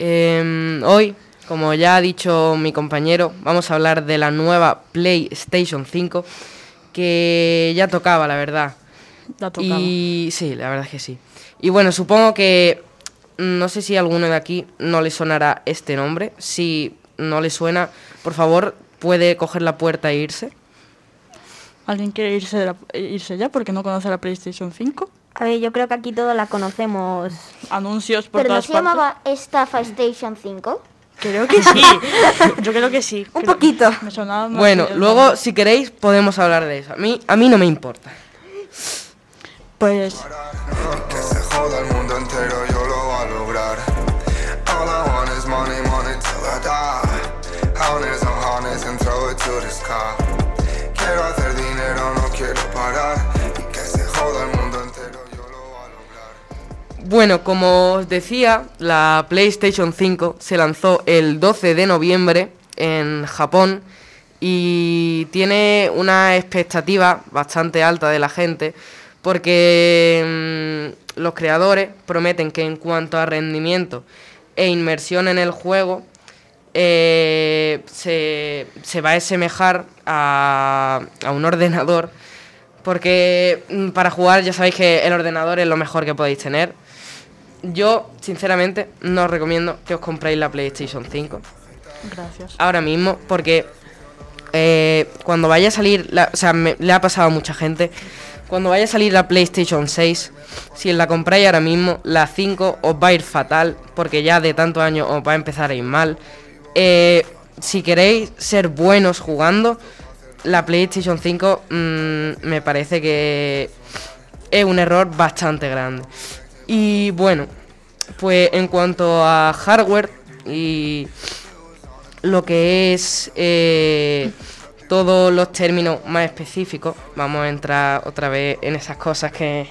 Em, hoy, como ya ha dicho mi compañero, vamos a hablar de la nueva PlayStation 5, que ya tocaba, la verdad. Ya tocaba. Y sí, la verdad es que sí. Y bueno, supongo que no sé si a alguno de aquí no le sonará este nombre. Si no le suena, por favor, puede coger la puerta e irse. ¿Alguien quiere irse, de la- irse ya porque no conoce la PlayStation 5? A ver, yo creo que aquí todos la conocemos. Anuncios por ¿Pero no todas se partes. llamaba Estafa Station 5? Creo que sí. Yo creo que sí. Un Creo- poquito. Me sonaba más Bueno, luego, si queréis, podemos hablar de eso. A mí, a mí no me importa. Pues Que se joda el mundo Bueno, como os decía, la PlayStation 5 se lanzó el 12 de noviembre en Japón y tiene una expectativa bastante alta de la gente porque los creadores prometen que en cuanto a rendimiento e inmersión en el juego, eh, se, se va a asemejar a, a un ordenador, porque mm, para jugar ya sabéis que el ordenador es lo mejor que podéis tener. Yo, sinceramente, no os recomiendo que os compréis la PlayStation 5 Gracias. ahora mismo porque eh, cuando vaya a salir, la- o sea, me- le ha pasado a mucha gente, cuando vaya a salir la PlayStation 6, si la compráis ahora mismo, la 5 os va a ir fatal porque ya de tantos años os va a empezar a ir mal. Eh, si queréis ser buenos jugando, la PlayStation 5 mm, me parece que es un error bastante grande. Y bueno, pues en cuanto a hardware y lo que es eh, todos los términos más específicos, vamos a entrar otra vez en esas cosas que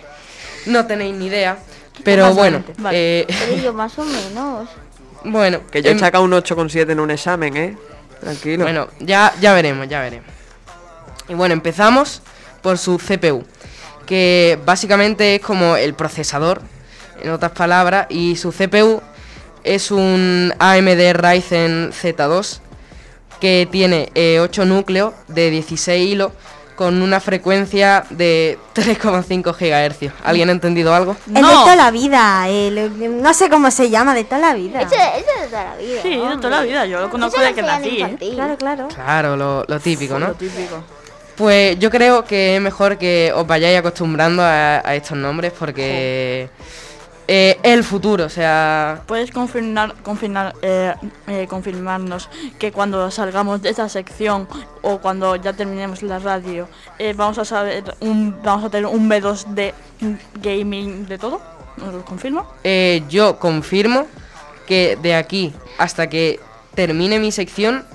no tenéis ni idea. Pero Más bueno, menos. eh, Pero yo más o menos. bueno, Que yo he em- sacado un 8,7 en un examen, ¿eh? Tranquilo. Bueno, ya, ya veremos, ya veremos. Y bueno, empezamos por su CPU, que básicamente es como el procesador, en otras palabras, y su CPU es un AMD Ryzen Z2 que tiene 8 núcleos de 16 hilos con una frecuencia de 3,5 GHz. ¿Alguien ha entendido algo? El de toda la vida, el- no sé cómo se llama, de toda la vida. Ese de toda la vida. Sí, de toda la vida, yo lo conozco Eso desde que nací, ¿eh? Claro, claro. Claro, lo, lo típico, ¿no? Lo típico. Pues yo creo que es mejor que os vayáis acostumbrando a, a estos nombres porque eh, el futuro, o sea... ¿Puedes confirmar, confirmar, eh, eh, confirmarnos que cuando salgamos de esta sección o cuando ya terminemos la radio eh, vamos a saber un, vamos a tener un B2 de gaming de todo? ¿Nos lo confirma? eh, yo confirmo que de aquí hasta que termine mi sección,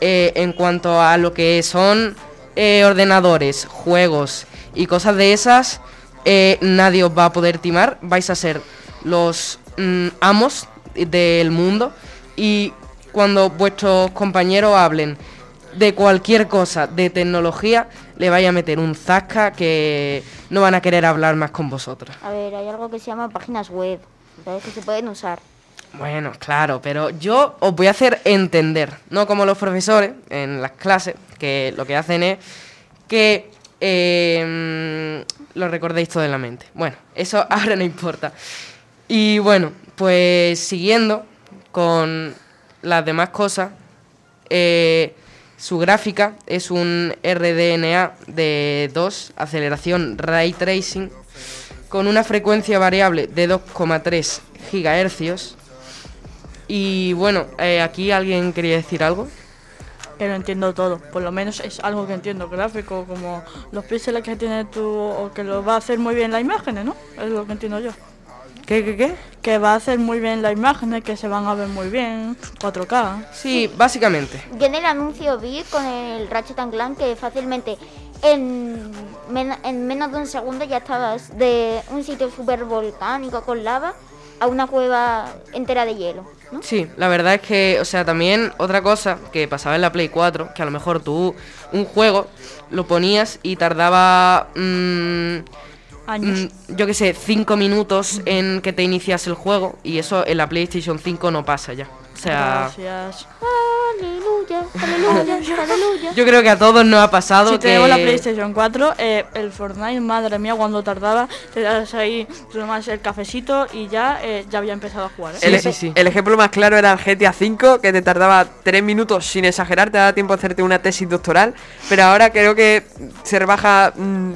eh, en cuanto a lo que son eh, ordenadores, juegos y cosas de esas, eh, nadie os va a poder timar. Vais a ser los mm, amos del mundo y cuando vuestros compañeros hablen de cualquier cosa de tecnología, le vais a meter un zasca que no van a querer hablar más con vosotros. A ver, hay algo que se llama páginas web. Que se pueden usar. Bueno, claro, pero yo os voy a hacer entender, no como los profesores en las clases, que lo que hacen es que eh, lo recordéis todo en la mente. Bueno, eso ahora no importa. Y bueno, pues siguiendo con las demás cosas, eh, su gráfica es un RDNA de 2, aceleración Ray Tracing, con una frecuencia variable de 2,3 GHz. Y bueno, eh, aquí alguien quería decir algo. Que lo entiendo todo, por lo menos es algo que entiendo gráfico, como los píxeles que tiene tu, o que lo va a hacer muy bien las imágenes, ¿no? Es lo que entiendo yo. ¿Qué, qué, qué? Que va a hacer muy bien las imágenes, que se van a ver muy bien, 4K. Sí, básicamente. Yo en el anuncio vi con el Ratchet and Clank que fácilmente en, men- en menos de un segundo ya estabas de un sitio súper volcánico con lava a una cueva entera de hielo. ¿No? Sí, la verdad es que, o sea, también otra cosa que pasaba en la Play 4, que a lo mejor tú un juego lo ponías y tardaba, mm, Años. mm, yo qué sé, 5 minutos en que te inicias el juego y eso en la PlayStation 5 no pasa ya. Sea, Gracias. Aleluya, aleluya, aleluya. yo creo que a todos nos ha pasado Si que... tenemos la PlayStation 4, eh, el Fortnite, madre mía, cuando tardaba, te das ahí, tomas el cafecito y ya, eh, ya había empezado a jugar. ¿eh? el, el ejemplo más claro era el GTA V, que te tardaba 3 minutos sin exagerar, te daba tiempo a hacerte una tesis doctoral, pero ahora creo que se rebaja mm,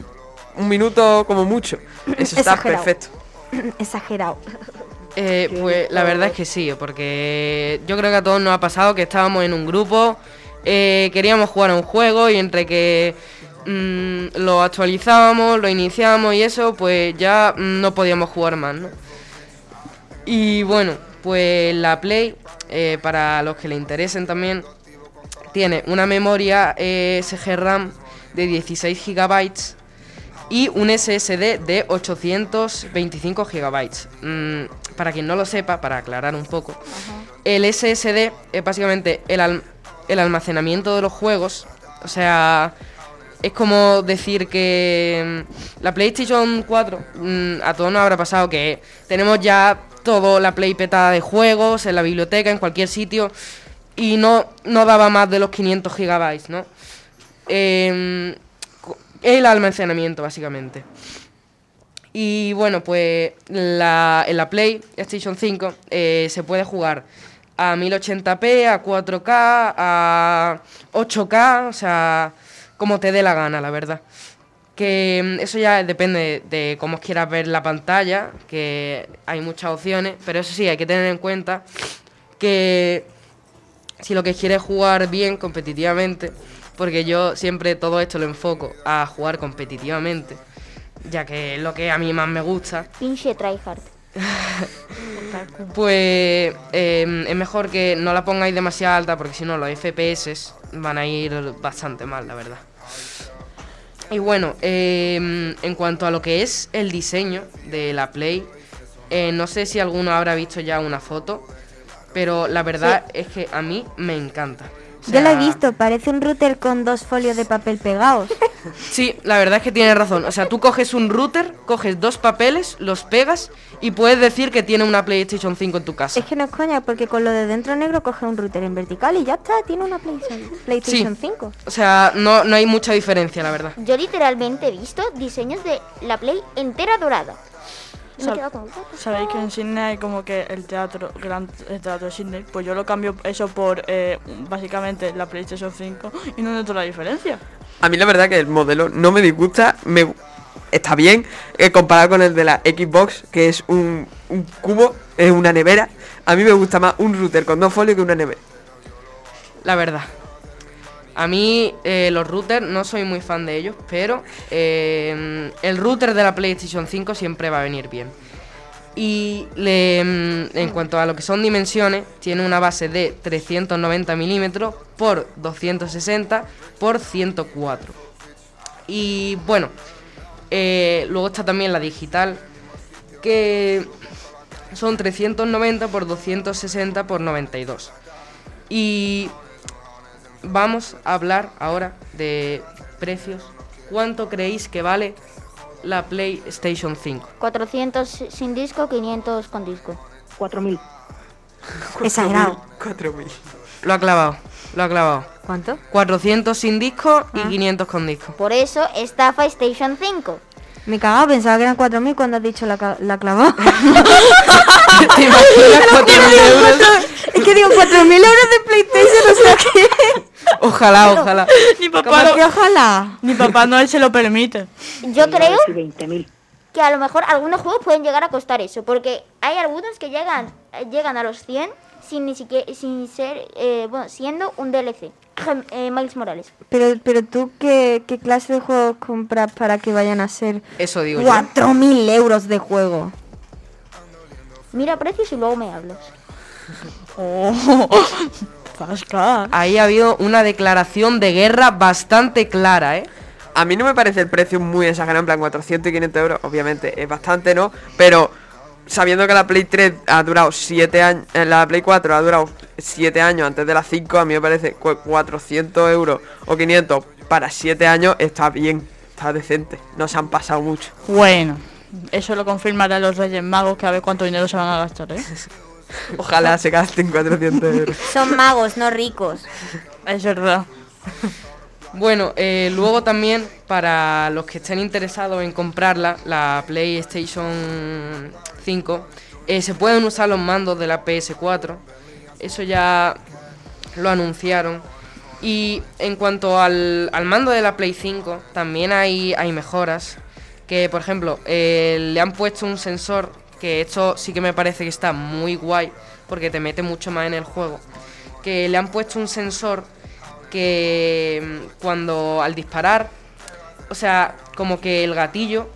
un minuto como mucho. Eso está Exagerado. perfecto. Exagerado. Eh, pues la verdad es que sí, porque yo creo que a todos nos ha pasado que estábamos en un grupo, eh, queríamos jugar a un juego y entre que mm, lo actualizábamos, lo iniciábamos y eso, pues ya mm, no podíamos jugar más, ¿no? Y bueno, pues la Play, eh, para los que le interesen también, tiene una memoria eh, SG RAM de 16 GB y un SSD de 825 GB. Mm, para quien no lo sepa, para aclarar un poco, el SSD es básicamente el, al- el almacenamiento de los juegos. O sea, es como decir que mm, la PlayStation 4, mm, a todos nos habrá pasado que tenemos ya todo la Play petada de juegos, en la biblioteca, en cualquier sitio, y no, no daba más de los 500 gigabytes, ¿no? Co- el almacenamiento, básicamente. Y bueno, pues la, en la Play Station 5 eh, se puede jugar a 1080p, a 4K, a 8K, o sea, como te dé la gana, la verdad. Que mm, eso ya depende de cómo quieras ver la pantalla, que hay muchas opciones, pero eso sí, hay que tener en cuenta que si lo que quieres es jugar bien competitivamente, porque yo siempre todo esto lo enfoco a jugar competitivamente, ya que es lo que a mí más me gusta, Pinche tryhard. pues eh, es mejor que no la pongáis demasiado alta, porque si no los FPS van a ir bastante mal, la verdad. Y bueno, eh, en cuanto a lo que es el diseño de la Play, eh, no sé si alguno habrá visto ya una foto, pero la verdad es que a mí me encanta. O Yo lo he sea, visto, parece un router con dos folios de papel pegados. Sí, la verdad es que tienes razón. O sea, tú coges un router, coges dos papeles, los pegas y puedes decir que tiene una PlayStation 5 en tu casa. Es que no es coña, porque con lo de dentro negro coge un router en vertical y ya está, tiene una PlayStation, PlayStation 5. O sea, no, no hay mucha diferencia, la verdad. Yo literalmente he visto diseños de la Play entera dorada. Sabéis que en Sydney hay como que el teatro, gran el teatro de Sydney, pues yo lo cambio eso por eh, básicamente la PlayStation 5 y no noto la diferencia. A mí la verdad que el modelo no me disgusta, me está bien eh, comparado con el de la Xbox, que es un, cubo, es una nevera. A mí me gusta más un router con dos folios que una nevera. La verdad. A mí eh, los routers no soy muy fan de ellos, pero eh, el router de la PlayStation 5 siempre va a venir bien. Y mm, en cuanto a lo que son dimensiones, tiene una base de 390 milímetros por 260 por 104. Y bueno, eh, luego está también la digital, que son 390 por 260 por 92. Y vamos a hablar ahora de precios. ¿Cuánto creéis que vale la PlayStation 5? 400 sin disco, 500 con disco. 4.000. Exagerado. 4.000. Lo ha clavado, lo ha clavado. ¿Cuánto? 400 sin disco y 500 con disco. Por eso estafa Station 5. Me cagaba, pensaba que eran 4.000 cuando has dicho la, la clavada. ¿Te imaginas 4.000 euros? es que digo, 4.000 euros de PlayStation, o sea que... Ojalá, ojalá. ¿Cómo papá, que ojalá? ni papá Noel se lo permite. Yo creo 20.000. que a lo mejor algunos juegos pueden llegar a costar eso, porque hay algunos que llegan eh, llegan a los 100 sin ni siquiera sin ser eh, bueno, siendo un DLC. Eh, Miles Morales. Pero, pero tú, ¿qué, ¿qué clase de juegos compras para que vayan a ser Eso digo yo. 4.000 euros de juego? Mira precios y luego me hablas. Oh. Ahí ha habido una declaración de guerra bastante clara, ¿eh? A mí no me parece el precio muy exagerado, en plan 400 y 500 euros, obviamente es bastante, ¿no? Pero sabiendo que la Play 3 ha durado 7 años, eh, la Play 4 ha durado 7 años antes de la 5, a mí me parece cu- 400 euros o 500 para 7 años está bien, está decente, no se han pasado mucho. Bueno, eso lo confirmarán los Reyes Magos que a ver cuánto dinero se van a gastar, ¿eh? Ojalá se gasten 400 euros. Son magos, no ricos. Es verdad. Bueno, eh, luego también para los que estén interesados en comprarla, la PlayStation 5, eh, se pueden usar los mandos de la PS4. Eso ya lo anunciaron. Y en cuanto al, al mando de la Play 5, también hay, hay mejoras. Que por ejemplo, eh, le han puesto un sensor, que esto sí que me parece que está muy guay, porque te mete mucho más en el juego. Que le han puesto un sensor que mm, cuando al disparar, o sea, como que el gatillo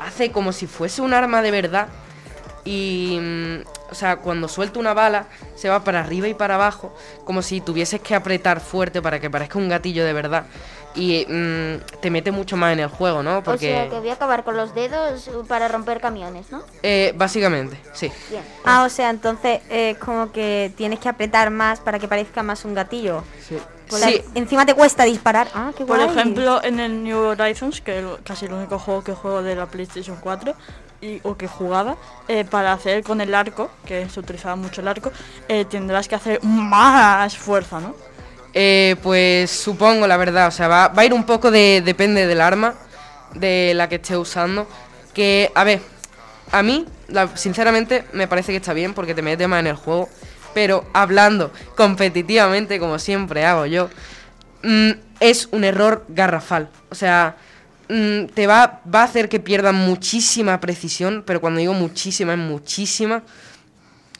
hace como si fuese un arma de verdad y, mm, o sea, cuando suelta una bala se va para arriba y para abajo, como si tuvieses que apretar fuerte para que parezca un gatillo de verdad y mm, te mete mucho más en el juego, ¿no? O Porque sea que voy a acabar con los dedos para romper camiones, ¿no? eh, básicamente, sí. Bien. Ah, o sea, entonces es como que tienes que apretar más para que parezca más un gatillo. O sea, Encima te cuesta disparar. Ah, qué Por guay. ejemplo, en el New Horizons, que es casi el único juego que juego de la PlayStation 4, y, o que jugaba, eh, para hacer con el arco, que se utilizaba mucho el arco, eh, tendrás que hacer más fuerza, ¿no? Eh, pues supongo, la verdad. O sea, va, va a ir un poco de. Depende del arma, de la que esté usando. Que, a ver, a mí, sinceramente, me parece que está bien porque te metes más en el juego. Pero hablando competitivamente, como siempre hago yo, mm, es un error garrafal. O sea, mm, te va, va a hacer que pierdas muchísima precisión. Pero cuando digo muchísima, es muchísima.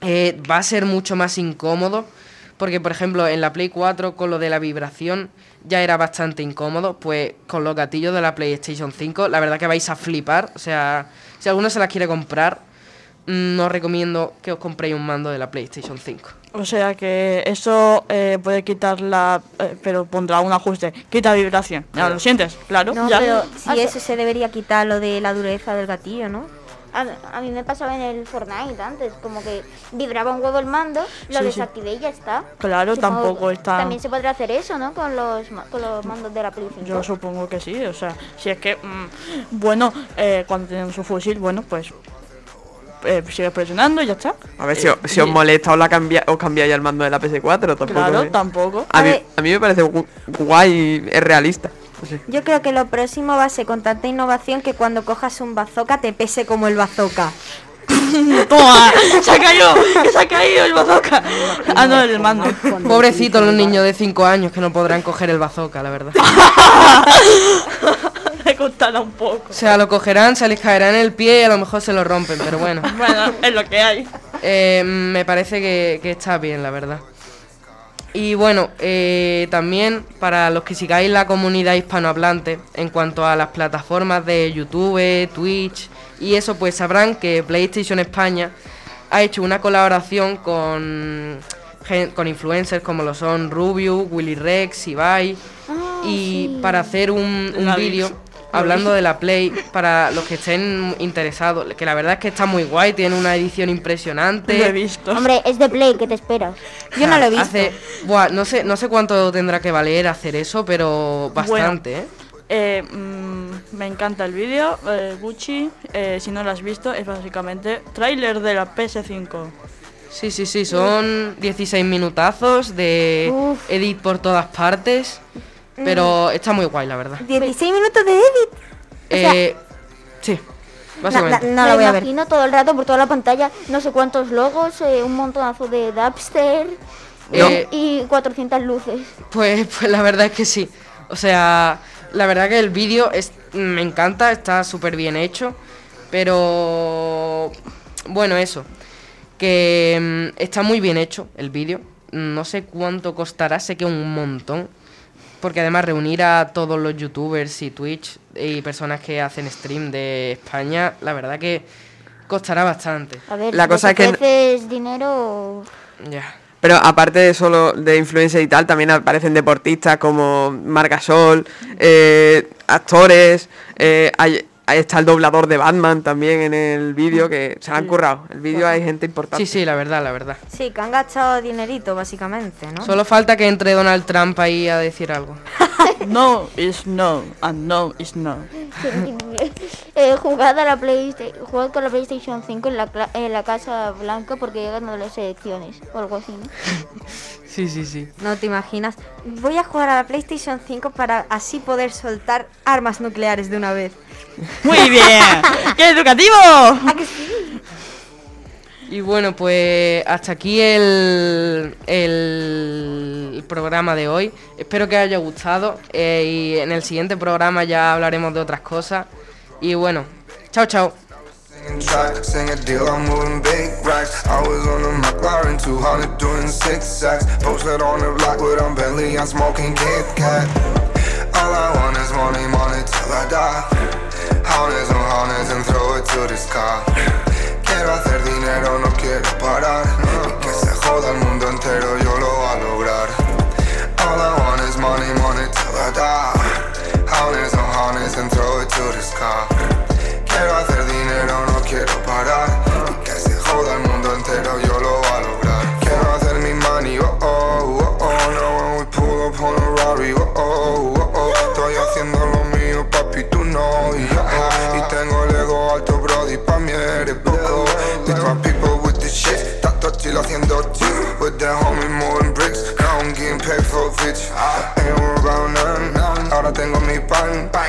Eh, va a ser mucho más incómodo. Porque, por ejemplo, en la Play 4 con lo de la vibración ya era bastante incómodo. Pues con los gatillos de la PlayStation 5, la verdad que vais a flipar. O sea, si alguno se las quiere comprar, mm, no os recomiendo que os compréis un mando de la PlayStation 5. O sea que eso eh, puede quitar la... eh, pero pondrá un ajuste. Quita vibración. Ya lo sientes, claro. No, ya. pero si eso se debería quitar lo de la dureza del gatillo, ¿no? A, a mí me pasaba en el Fortnite antes, como que vibraba un huevo el mando, lo Sí, sí. desactivé y ya está. Claro, Supongo tampoco está- También se podrá hacer eso, ¿no? Con los, ma- con los mandos de la Play 5. Yo supongo que sí, o sea, si es que, mm, bueno, eh, cuando tienen su fusil, bueno, pues eh, sigue presionando y ya está. A ver, si, os- si os y- molesta os, la cambia, os cambiáis al mando de la PS4. Tampoco, Claro, tampoco. A mí, A ver. a mí me parece gu- guay y es realista. Sé. Yo creo que lo próximo va a ser con tanta innovación que cuando cojas un bazooka te pese como el bazooka. ¡Toma! ¡Se ha caído! ¡Que se ha caído el bazooka! Ah, no, el mando. Pobrecitos los niños de 5 años que no podrán coger el bazooka, la verdad. Me costará un poco. O sea, lo cogerán, se les caerá en el pie y a lo mejor se lo rompen, pero bueno. Bueno, es lo que hay. Eh, me parece que, que está bien, la verdad. Y bueno, eh, también para los que sigáis la comunidad hispanohablante, en cuanto a las plataformas de YouTube, Twitch y eso, pues sabrán que PlayStation España ha hecho una colaboración con, con influencers como lo son Rubius, Willy Rex, Ibai, y para hacer un, un vídeo hablando de la Play para los que estén interesados, que la verdad es que está muy guay, tiene una edición impresionante. Lo he visto. Hombre, es de Play, ¿qué te esperas? Yo no lo he visto. Hace, buah, no sé, no sé cuánto tendrá que valer hacer eso, pero bastante, ¿eh? Eh, mm, me encanta el vídeo, eh, Gucci, eh, si no lo has visto, es básicamente tráiler de la PS5. Sí, sí, sí, son 16 minutazos de Uf. edit por todas partes, pero está muy guay, la verdad. 16 minutos de edit. Eh, sí, básicamente. no me lo voy a ver. imagino todo el rato por toda la pantalla, no sé cuántos logos, eh, un montonazo de dubster Eh, y 400 luces. Pues, pues la verdad es que sí. O sea, la verdad que el vídeo es, me encanta, está súper bien hecho. Pero bueno, eso. Que mm, está muy bien hecho el vídeo. No sé cuánto costará, sé que un montón. Porque además reunir a todos los youtubers y Twitch y personas que hacen stream de España, la verdad que costará bastante. A ver, La si cosa es que- dinero... Ya. Pero aparte de solo de influencia y tal, también aparecen deportistas como Margasol, eh, actores, eh, hay- ahí está el doblador de Batman también en el vídeo, que se lo han currado. El vídeo hay gente importante. Sí, sí, la verdad, la verdad. Sí, que han gastado dinerito, básicamente, ¿no? Solo falta que entre Donald Trump ahí a decir algo. No is no, and no is no. eh, jugad a la PlayStation, jugad con la PlayStation 5 en la, en la Casa Blanca porque ya ganado las elecciones o algo así, ¿no? Sí, sí, sí. No te imaginas. Voy a jugar a la PlayStation 5 para así poder soltar armas nucleares de una vez. Muy bien. ¡Qué educativo! Y bueno, pues hasta aquí el, el programa de hoy. Espero que os haya gustado. eh, y en el siguiente programa ya hablaremos de otras cosas. Y bueno, chao, chao. Singing track, sing a deal, I'm moving big racks. I was on a McLaren 200 doing six sacks. Posted on the block with a Bentley, I'm smoking Kit Kat. All I want is money, money till I die. Hundreds and hundreds and throw it to the sky. Quiero hacer dinero, no quiero parar. Y que se joda el mundo entero, yo lo voy a lograr. All I want is money, money till I die. Hundreds and hundreds and throw it to the sky. Quiero hacer dinero, no quiero parar. Que se joda el mundo entero, yo lo voy a lograr. People with the shit, chill haciendo chill. With the homies moving bricks, now I'm getting for bitch. Ain't worried about ahora tengo mi.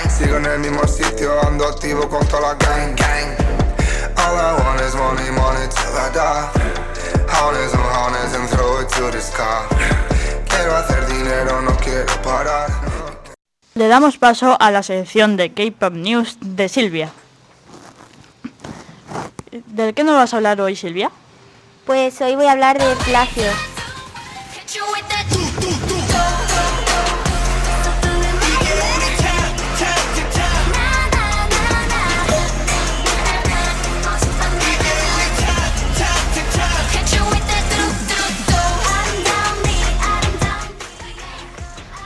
Sigo en el mismo sitio, ando activo con toda la gang, gang. All I want is money, money till I die. Honest and honest and throw it to the sky. Quiero hacer dinero, no quiero parar. Le damos paso a la sección de K-Pop News de Silvia. ¿De qué nos vas a hablar hoy, Silvia? Pues hoy voy a hablar de plagio.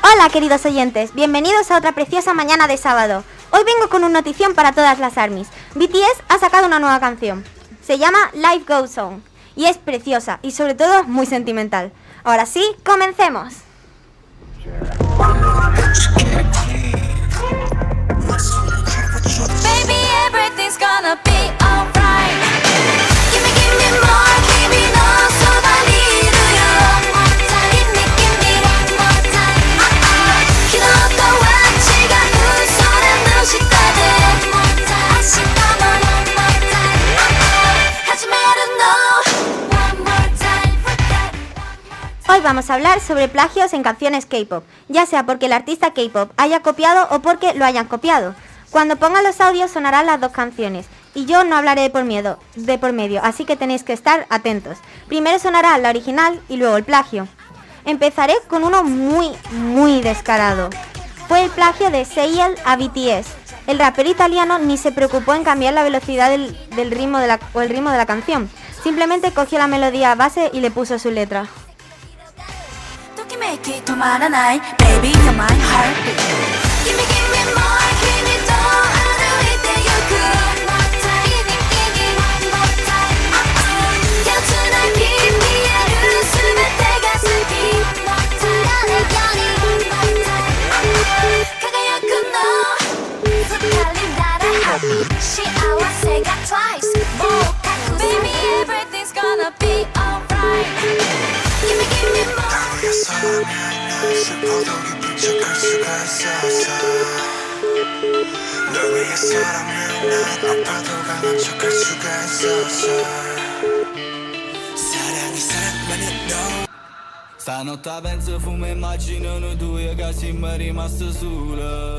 Hola queridos oyentes, bienvenidos a otra preciosa mañana de sábado. Hoy vengo con una notición para todas las armies. BTS ha sacado una nueva canción. Se llama Life Goes On y es preciosa y sobre todo muy sentimental. Ahora sí, comencemos. Baby, everything's gonna be Hoy vamos a hablar sobre plagios en canciones K-pop, ya sea porque el artista K-pop haya copiado o porque lo hayan copiado. Cuando ponga los audios sonarán las dos canciones y yo no hablaré de por miedo, de por medio, así que tenéis que estar atentos. Primero sonará la original y luego el plagio. Empezaré con uno muy, muy descarado. Fue el plagio de Seiel a BTS. El rapero italiano ni se preocupó en cambiar la velocidad del, del ritmo de la, o el ritmo de la canción. Simplemente cogió la melodía base y le puso su letra. to ki make it 止まらない Baby you're my heartbeat Gimme gimme more 君と歩いてゆく One more time Gimme gimme one more time Uh-uh 手をつない見える全てが好き One more time 誰より One more time 輝くの二人なら happy 幸せが twice もう確実 Baby everything's gonna be alright Gimme gimme more 날 위해서라면 난 슬퍼도 기쁜 척할 수가 있었어 널 위해서라면 난 아파도 강한 척할 수가 있었어 사랑이 사랑만은 너 Stanotte penso fumo immagino noi due che siamo rimasti soli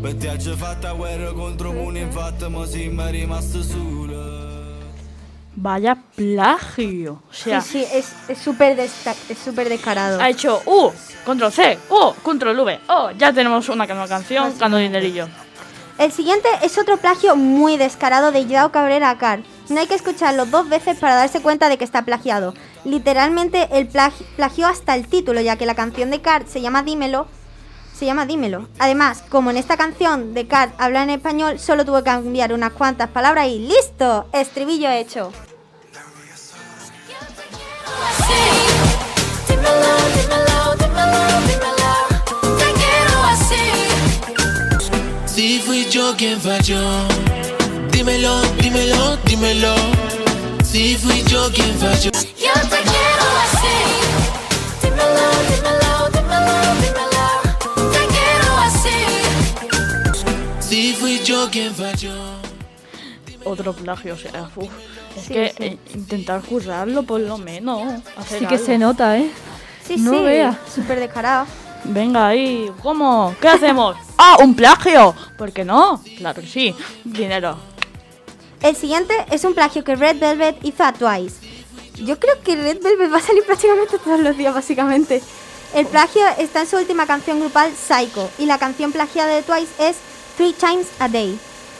Per te ci fatta guerra contro uno infatti ma siamo rimasti soli Vaya plagio. O sea, Sí, sí, es súper es súper descarado. ha hecho U, control C, U, control V. Oh, ya tenemos una nueva canción, ganando dinerillo. El siguiente es otro plagio muy descarado de Joao Cabrera a Car. No hay que escucharlo dos veces para darse cuenta de que está plagiado. Literalmente el plagi- plagió hasta el título, ya que la canción de Car se llama Dímelo. Se llama Dímelo. Además, como en esta canción de Car habla en español, solo tuvo que cambiar unas cuantas palabras y ¡listo! Estribillo hecho. Dímelo, dímelo, dímelo, dímelo Te quiero así Si fui yo quien falló, dímelo, dímelo, dímelo. Si fui yo quien falló. Yo te quiero así Dímelo, dímelo, dímelo, dímelo Si fui yo quien falló. Otro plagio, o sea, uf. Es Sí, que sí. eh, intentar currarlo por lo menos. hacer Sí que algo. se nota, ¿eh? Sí, No sí, vea. súper descarado. Venga ahí, ¿cómo? ¿Qué hacemos? ¡Ah, un plagio! ¿Por qué no? Claro que sí, dinero. El siguiente es un plagio que Red Velvet hizo a Twice. Yo creo que Red Velvet va a salir prácticamente todos los días, básicamente. El plagio está en su última canción grupal, Psycho, y la canción plagiada de Twice es Times a Day.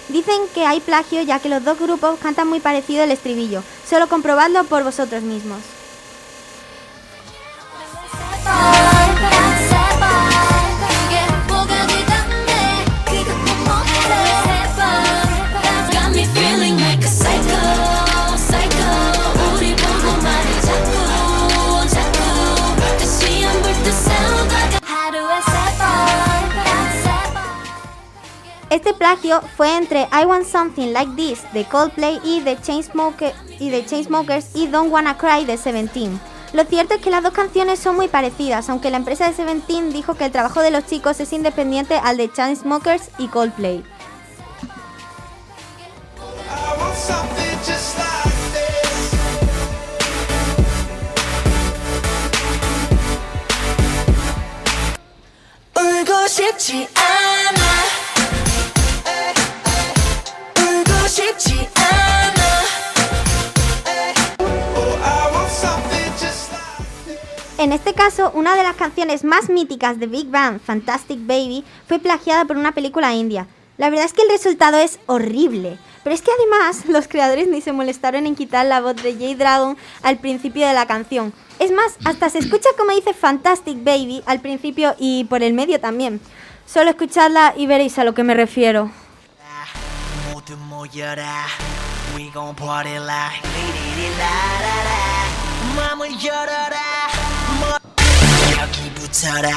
Dicen que hay plagio ya que los dos grupos cantan muy parecido el estribillo. Solo comprobadlo por vosotros mismos. Este plagio fue entre I Want Something Like This de Coldplay y The Chainsmoker- y The Chainsmokers y Don't Wanna Cry de Seventeen. Lo cierto es que las dos canciones son muy parecidas, aunque la empresa de Seventeen dijo que el trabajo de los chicos es independiente al de Chainsmokers y Coldplay. 울고 싶지 않아 울고 싶지 않아 En este caso, una de las canciones más míticas de Big Bang, Fantastic Baby, fue plagiada por una película india. La verdad es que el resultado es horrible. Pero es que además los creadores ni se molestaron en quitar la voz de J Dragon al principio de la canción. Es más, hasta se escucha como dice Fantastic Baby al principio y por el medio también. Solo escuchadla y veréis a lo que me refiero. 모두 모여라 We gon' party like 리리리라라라 맘을 열어라 뭐- 여기 붙어라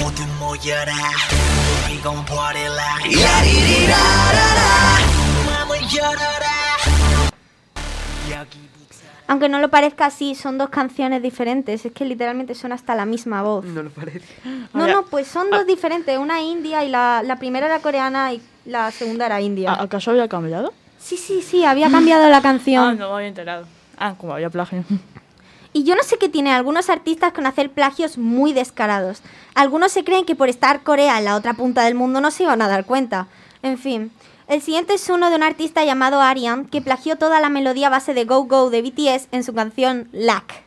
모두 모여라 We gon' party like 야리리라라라 맘을 열어라 여기 Aunque no lo parezca así, son dos canciones diferentes. Es que literalmente son hasta la misma voz. No lo parece. No, no, pues son dos diferentes. Una india y la, la primera era coreana y la segunda era india. ¿A- ¿Acaso había cambiado? Sí, sí, sí, había cambiado la Ah, canción. no me había enterado. Ah, como había plagio. Y yo no sé qué tiene algunos artistas con hacer plagios muy descarados. Algunos se creen que por estar Corea en la otra punta del mundo no se iban a dar cuenta. En fin, el siguiente es uno de un artista llamado Arian que plagió toda la melodía base de Go Go de BTS en su canción Lack.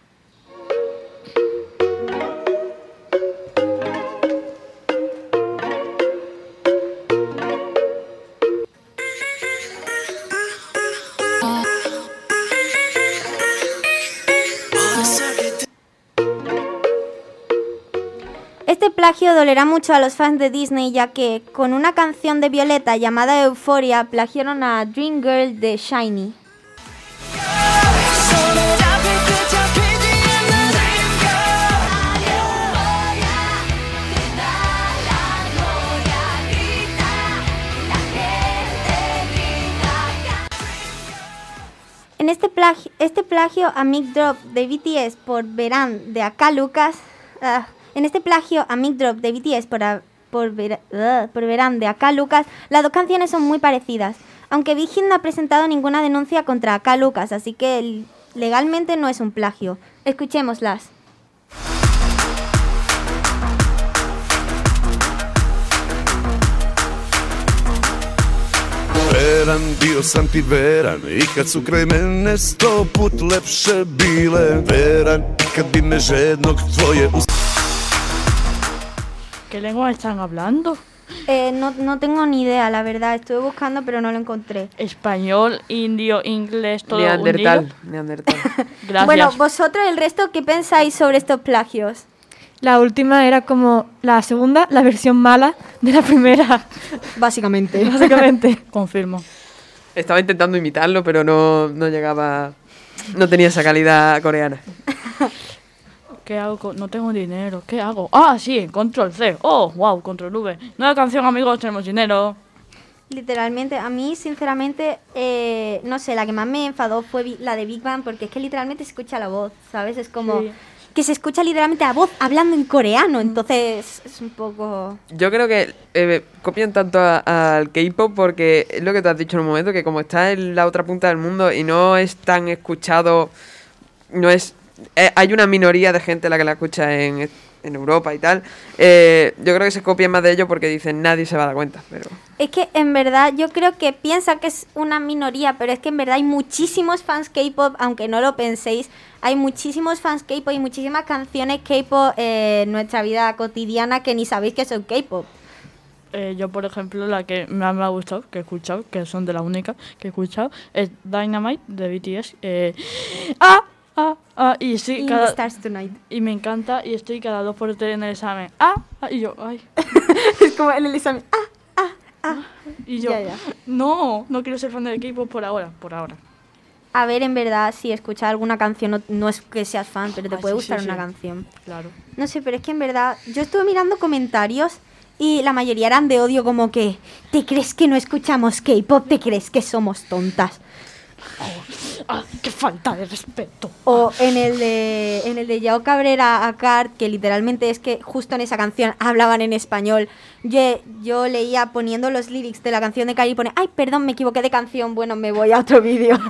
plagio dolerá mucho a los fans de Disney ya que con una canción de Violeta llamada Euforia plagiaron a Dream Girl de Shiny. En este plagio, este plagio a Mic Drop de BTS por Verán de Acá Lucas, ah, en este plagio a Mic Drop de BTS por, a- por, Vera- ah, por Verán de Acá Lucas, las dos canciones son muy parecidas. Aunque Big Hit no ha presentado ninguna denuncia contra Acá Lucas, así que legalmente no es un plagio. Escuchémoslas. Veran, bio sam ti veran I kad su kraj mene sto put lepše bile Veran, kad bi me žednog tvoje us... ¿Qué lengua están hablando? Eh, no, no tengo ni idea, la verdad. Estuve buscando, pero no lo encontré. Español, indio, inglés, todo Neandertal. unido. Neandertal. Gracias. Bueno, vosotros el resto, ¿qué pensáis sobre estos plagios? La última era como la segunda, la versión mala de la primera. Básicamente. Básicamente. Confirmo. Estaba intentando imitarlo, pero no, no llegaba. No tenía esa calidad coreana. ¿Qué hago? con- No tengo dinero. ¿Qué hago? Ah, sí, control C. Oh, wow, control V. Nueva canción, amigos, tenemos dinero. Literalmente, a mí, sinceramente, eh, no sé, la que más me enfadó fue la de Big Bang, porque es que literalmente se escucha la voz, ¿sabes? Es como Sí. que se escucha literalmente la voz hablando en coreano, entonces es un poco... Yo creo que eh, copian tanto al K-pop porque es lo que te has dicho en un momento, que como está en la otra punta del mundo y no es tan escuchado, no es... eh, hay una minoría de gente la que la escucha en, en Europa y tal. eh, yo creo que se copian más de ello porque dicen nadie se va a dar cuenta, pero... Es que en verdad yo creo que piensa que es una minoría, pero es que en verdad hay muchísimos fans K-pop, aunque no lo penséis, hay muchísimos fans K-pop y muchísimas canciones K-pop eh, en nuestra vida cotidiana que ni sabéis que son K-pop. Eh, yo, por ejemplo, la que más me ha gustado, que he escuchado, que son de la única que he escuchado, es Dynamite de BTS. Eh, ¡Ah! ¡Ah! ¡Ah! Y estoy In cada... the Stars Tonight. Y me encanta y estoy cada dos por tres en el examen. ¡Ah! ah, Y yo, ¡ay! es como en el examen. ¡Ah! Y yo, Ya, ya. no, no quiero ser fan del equipo por ahora, por ahora. A ver, en verdad, si escuchas alguna canción, no, no es que seas fan, pero te Ah, puede sí, gustar sí, una sí. canción. Claro. No sé, pero es que en verdad, yo estuve mirando comentarios y la mayoría eran de odio como que ¿te crees que no escuchamos K-pop? ¿Te crees que somos tontas? Ah, ¡Qué falta de respeto! O en el de en el de Yao Cabrera a Cart, que literalmente es que justo en esa canción hablaban en español. Yo, yo leía poniendo los lyrics de la canción de Kylie y pone, ay, perdón, me equivoqué de canción, bueno, me voy a otro vídeo.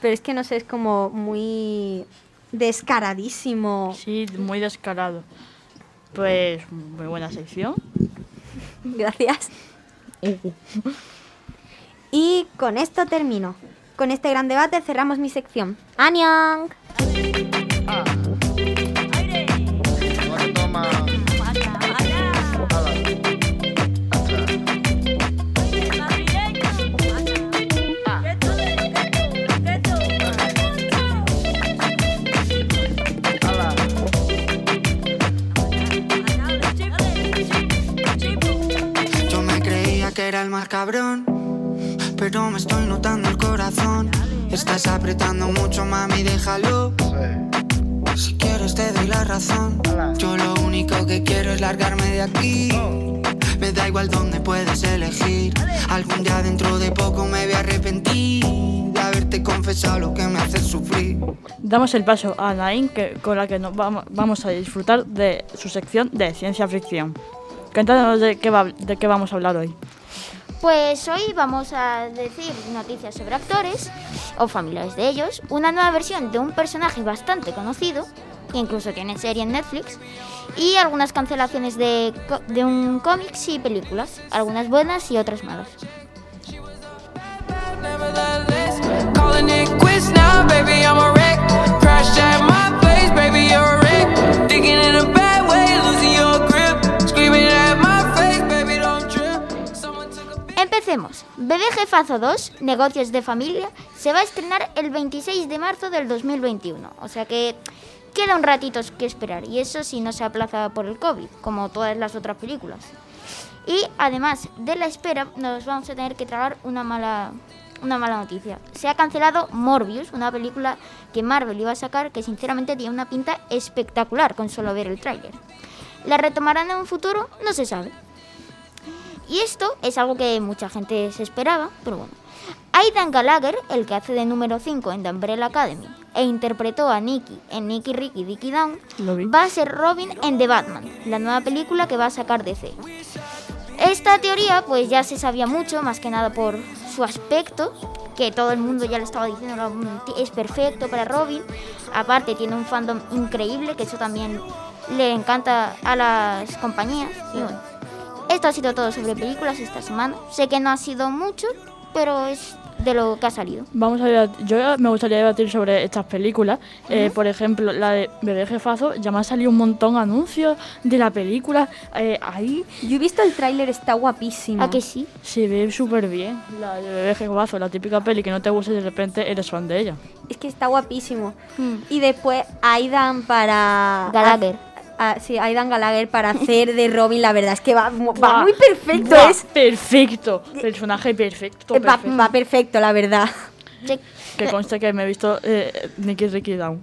Pero es que no sé, es como muy descaradísimo. Sí, muy descarado. Pues muy buena sección. Gracias. Y con esto termino. Con este gran debate cerramos mi sección. ¡Annyeong! Yo me creía que era el más cabrón, pero me estoy notando el corazón. Estás apretando mucho, mami, déjalo. Si quieres te doy la razón. Yo lo único que quiero es largarme de aquí. Me da igual dónde puedes elegir. Algún día dentro de poco me voy a arrepentir de haberte confesado lo que me hace sufrir. Damos el paso a Nain, que, con la que nos vamos, a disfrutar de su sección de ciencia ficción. Cuéntanos de qué, va- de qué vamos a hablar hoy. Pues hoy vamos a decir noticias sobre actores o familiares de ellos, una nueva versión de un personaje bastante conocido, que incluso tiene serie en Netflix, y algunas cancelaciones de, de un cómics y películas, algunas buenas y otras malas. Empecemos. Bebé Jefazo 2, Negocios de Familia, se va a estrenar el 26 de marzo del 2021. O sea que queda un ratito que esperar. Y eso si no se aplaza por el COVID, como todas las otras películas. Y además de la espera, nos vamos a tener que tragar una mala, una mala noticia. Se ha cancelado Morbius, una película que Marvel iba a sacar que sinceramente tiene una pinta espectacular con solo ver el tráiler. ¿La retomarán en un futuro? No se sabe. Y esto es algo que mucha gente se esperaba, pero bueno. Aidan Gallagher, el que hace de número 5 en The Umbrella Academy e interpretó a Nicky en Nicky Ricky Dicky Down, va a ser Robin en The Batman, la nueva película que va a sacar DC. Esta teoría pues ya se sabía mucho, más que nada por su aspecto, que todo el mundo ya le estaba diciendo "No, mm, es perfecto para Robin. Aparte tiene un fandom increíble, que eso también le encanta a las compañías. Y bueno, esto ha sido todo sobre películas esta semana. Sé que no ha sido mucho, pero es de lo que ha salido. Vamos a debat- yo me gustaría debatir sobre estas películas. Eh, por ejemplo, la de Bebé Jefazo, ya me ha salido un montón de anuncios de la película. eh, ahí. Yo he visto el tráiler, está guapísimo. ¿A que sí? Se ve súper bien. La de Bebé Jefazo, la típica peli que no te gusta y de repente eres fan de ella. Es que está guapísimo. Y después Aidan para... Gallagher. Ah, sí, Aidan Gallagher para hacer de Robin, la verdad es que va, va Buah, muy perfecto. buah, es, Perfecto. Personaje perfecto. eh, va, perfecto. va perfecto, la verdad. Que conste que me he visto eh, Nicky Ricky Down.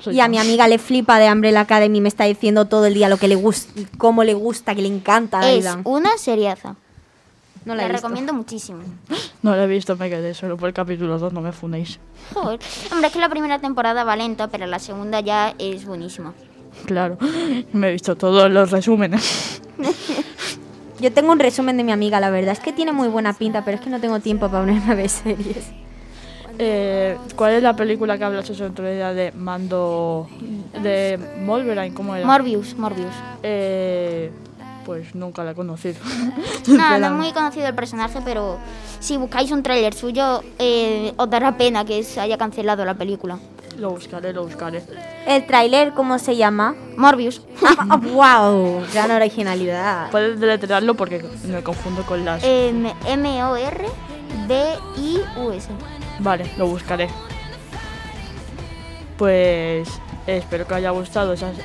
Soy Y a fan. mi amiga le flipa de Umbrella Academy, me está diciendo todo el día lo que le gusta, cómo le gusta, que le encanta a Es Aidan. una seriaza. No la la he visto. recomiendo muchísimo. No la he visto, me quedé solo por el capítulo 2, no me funéis. Joder. Hombre, es que la primera temporada va lenta, pero la segunda ya es buenísima. Claro, me he visto todos los resúmenes. Yo tengo un resumen de mi amiga, la verdad es que tiene muy buena pinta, pero es que no tengo tiempo para ponerme a ver series. Eh, ¿Cuál es la película que hablas eso otro día de Mando. de Wolverine? ¿Cómo era? Morbius, Morbius. Eh, pues nunca la he conocido. No, no es muy conocido el personaje, pero si buscáis un tráiler suyo, eh, os dará pena que se haya cancelado la película. Lo buscaré, lo buscaré. ¿El tráiler cómo se llama? Morbius. ¡Wow! Gran originalidad. Puedes deletrearlo porque me confundo con las. Em, M-O-R-B-I-U-S. Vale, lo buscaré. Pues espero que haya gustado esas.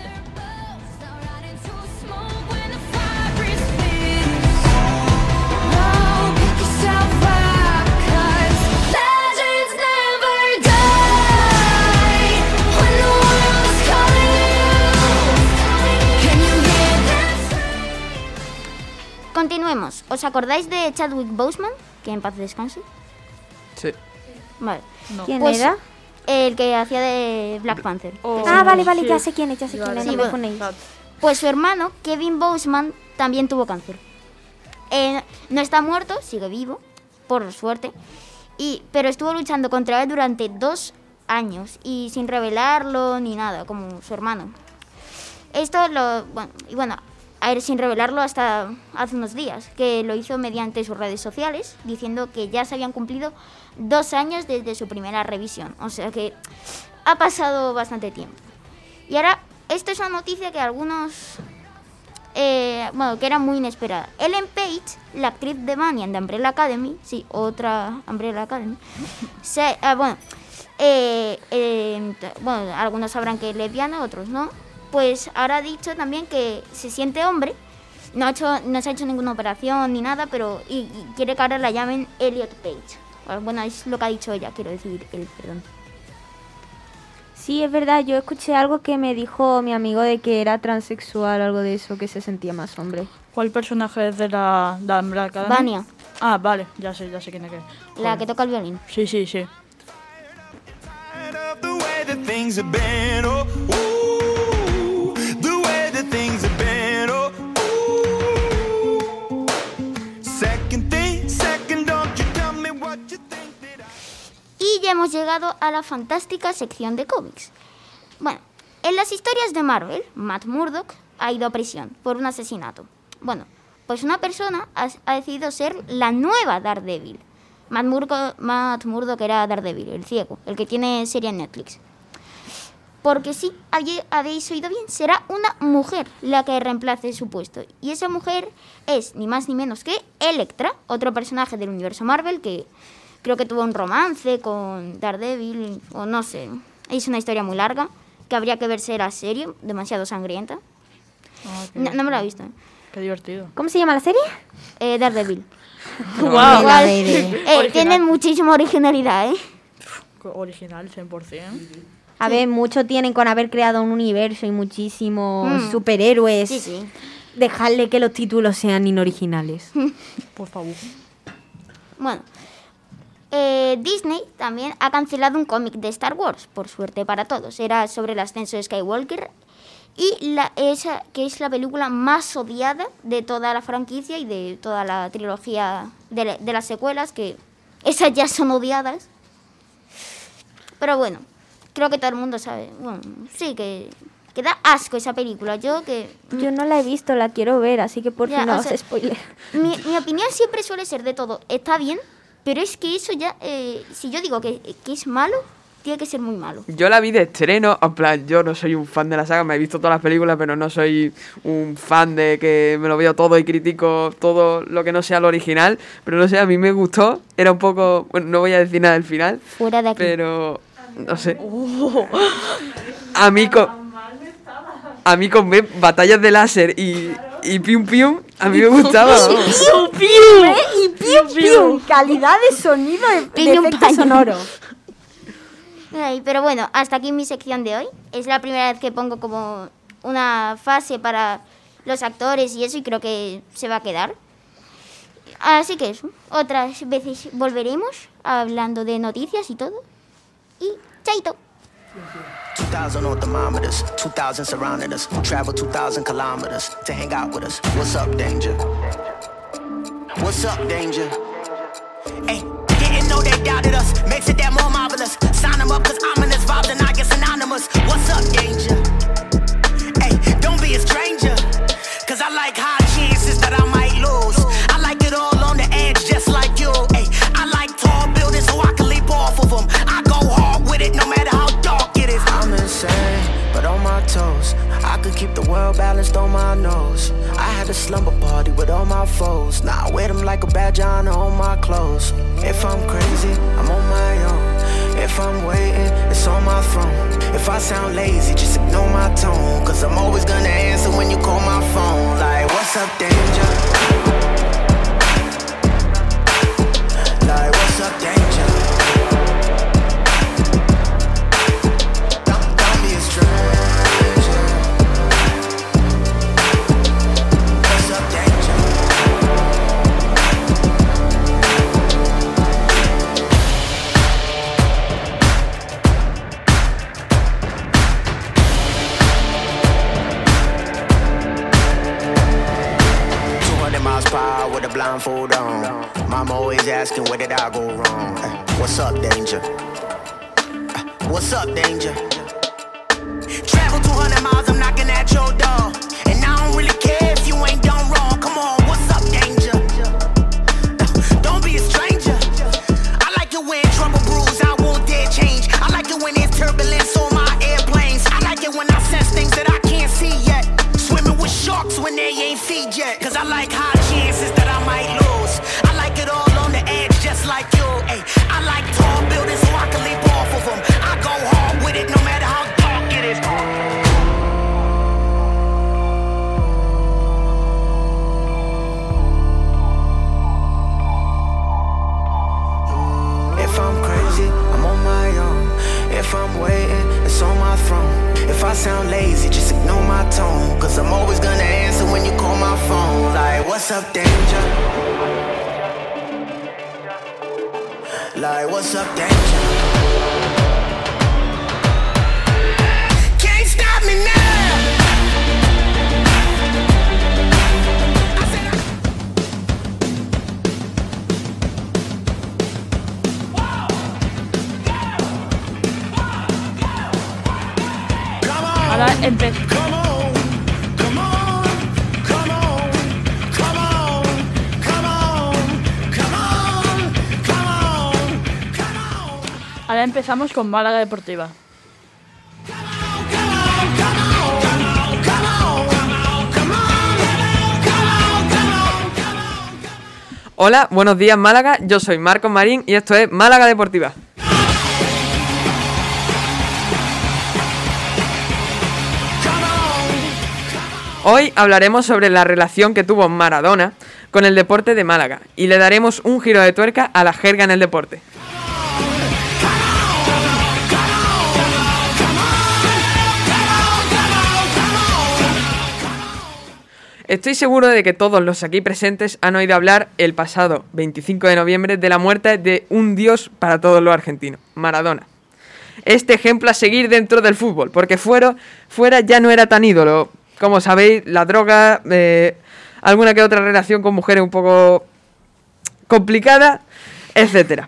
Continuemos. ¿Os acordáis de Chadwick Boseman? Que en paz descanse. Sí. Vale. No. ¿Quién era? El que hacía de Black Panther. Ah, vale, vale, ya sé quién es, ya sé quién es, Sí, no me bueno. Pues su hermano, Kevin Boseman, también tuvo cáncer. Eh, no está muerto, sigue vivo, por suerte. Y, pero estuvo luchando contra él durante dos años y sin revelarlo ni nada, como su hermano. Esto lo. Bueno, y bueno, sin revelarlo hasta hace unos días, que lo hizo mediante sus redes sociales, diciendo que ya se habían cumplido dos años desde su primera revisión. O sea que ha pasado bastante tiempo. Y ahora, esto es una noticia que algunos. eh, bueno, que era muy inesperada. Ellen Page, la actriz de Banyan de Umbrella Academy, sí, otra Umbrella Academy, se, ah, bueno, eh, eh, t- bueno, algunos sabrán que es lesbiana, otros no. Pues ahora ha dicho también que se siente hombre. No, ha hecho, no se ha hecho ninguna operación ni nada, pero y, y quiere que ahora la llamen Elliot Page. Ah, Bueno, es lo que ha dicho ella, quiero decir él, perdón. Sí, es verdad, yo escuché algo que me dijo mi amigo de que era transexual, algo de eso, que se sentía más hombre. ¿Cuál personaje es de la, de la Umbrella Academy? Vania. Ah, vale, ya sé, ya sé quién es. que- La que toca el violín. Sí, sí, sí. Y ya hemos llegado a la fantástica sección de cómics. Bueno, en las historias de Marvel, Matt Murdock ha ido a prisión por un asesinato. Bueno, pues una persona ha, ha decidido ser la nueva Daredevil. Matt, Murdo- Matt Murdock era Daredevil, el ciego, el que tiene serie en Netflix. Porque sí, habéis oído bien, será una mujer la que reemplace su puesto. Y esa mujer es ni más ni menos que Electra, otro personaje del universo Marvel que creo que tuvo un romance con Daredevil, o no sé. Es una historia muy larga, que habría que verse la serie, demasiado sangrienta. Qué No, no me la he visto. Qué divertido. ¿Cómo se llama la serie? Eh, Daredevil. Guau. Igual, eh, Original. tiene muchísima originalidad, ¿eh? Original, 100%. A ver, mucho tienen con haber creado un universo y muchísimos Mm. superhéroes. Sí, sí. Dejarle que los títulos sean inoriginales. Por favor. Bueno, eh, Disney también ha cancelado un cómic de Star Wars, por suerte para todos. Era sobre el ascenso de Skywalker y la, esa, que es la película más odiada de toda la franquicia y de toda la trilogía de, la- de las secuelas, que esas ya son odiadas. Pero bueno, creo que todo el mundo sabe. Bueno, sí, que, que da asco esa película. Yo que... Yo no la he visto, la quiero ver, así que por fin no o sea, spoiler. Mi, mi opinión siempre suele ser de todo. Está bien, pero es que eso ya... eh, si yo digo que, que es malo, tiene que ser muy malo. Yo la vi de estreno, en plan, yo no soy un fan de la saga, me he visto todas las películas, pero no soy un fan de que me lo veo todo y critico todo lo que no sea lo original. Pero no sé, a mí me gustó, era un poco, bueno, no voy a decir nada del final, Fuera de aquí. pero no sé. A mí con, a mí con batallas de láser y, y pium pium, a mí me gustaba. ¡Pium, pium! ¿eh? Y pium, pium. Calidad de sonido de, de Piñum, efecto pañum. sonoro. Ay, pero bueno, hasta aquí mi sección de hoy. Es la primera vez que pongo como una fase para los actores y eso y creo que se va a quedar. Así que eso, otras veces volveremos hablando de noticias y todo. Y chaito. 2,000 on thermometers, 2,000 surrounding us. Travel 2,000 kilometers to hang out with us. What's up, danger? What's up, danger? Hey, didn't know they doubted us. Makes it that more marvelous. Sign them up, cause ominous vibes and I get synonymous. What's up, danger? The on my nose. I had a slumber party with all my foes. Now I wear them like a badge on all my clothes. If I'm crazy, I'm on my own. If I'm waiting, it's on my phone. If I sound lazy, just ignore my tone. Cause I'm always gonna answer when you call my phone. Like, what's up, danger? Blindfold on. Mama always asking, where did I go wrong? What's up, danger? What's up, danger? Travel 200 miles, I'm knocking at your door. And I don't really care if you ain't done wrong. Come on, what's up, danger? Don't be a stranger. I like it when trouble brews, I won't dare change. I like it when there's turbulence on my airplanes. I like it when I sense things that I can't see yet. Swimming with sharks when they ain't feed yet. Cause I like high empezamos con Málaga Deportiva. Hola, buenos días Málaga, yo soy Marcos Marín y esto es Málaga Deportiva. Hoy hablaremos sobre la relación que tuvo Maradona con el deporte de Málaga y le daremos un giro de tuerca a la jerga en el deporte. Estoy seguro de que todos los aquí presentes han oído hablar el pasado 25 de noviembre de la muerte de un dios para todos los argentinos, Maradona. Este ejemplo a seguir dentro del fútbol, porque fuera, fuera ya no era tan ídolo. Como sabéis, la droga, eh, alguna que otra relación con mujeres un poco complicada, etc.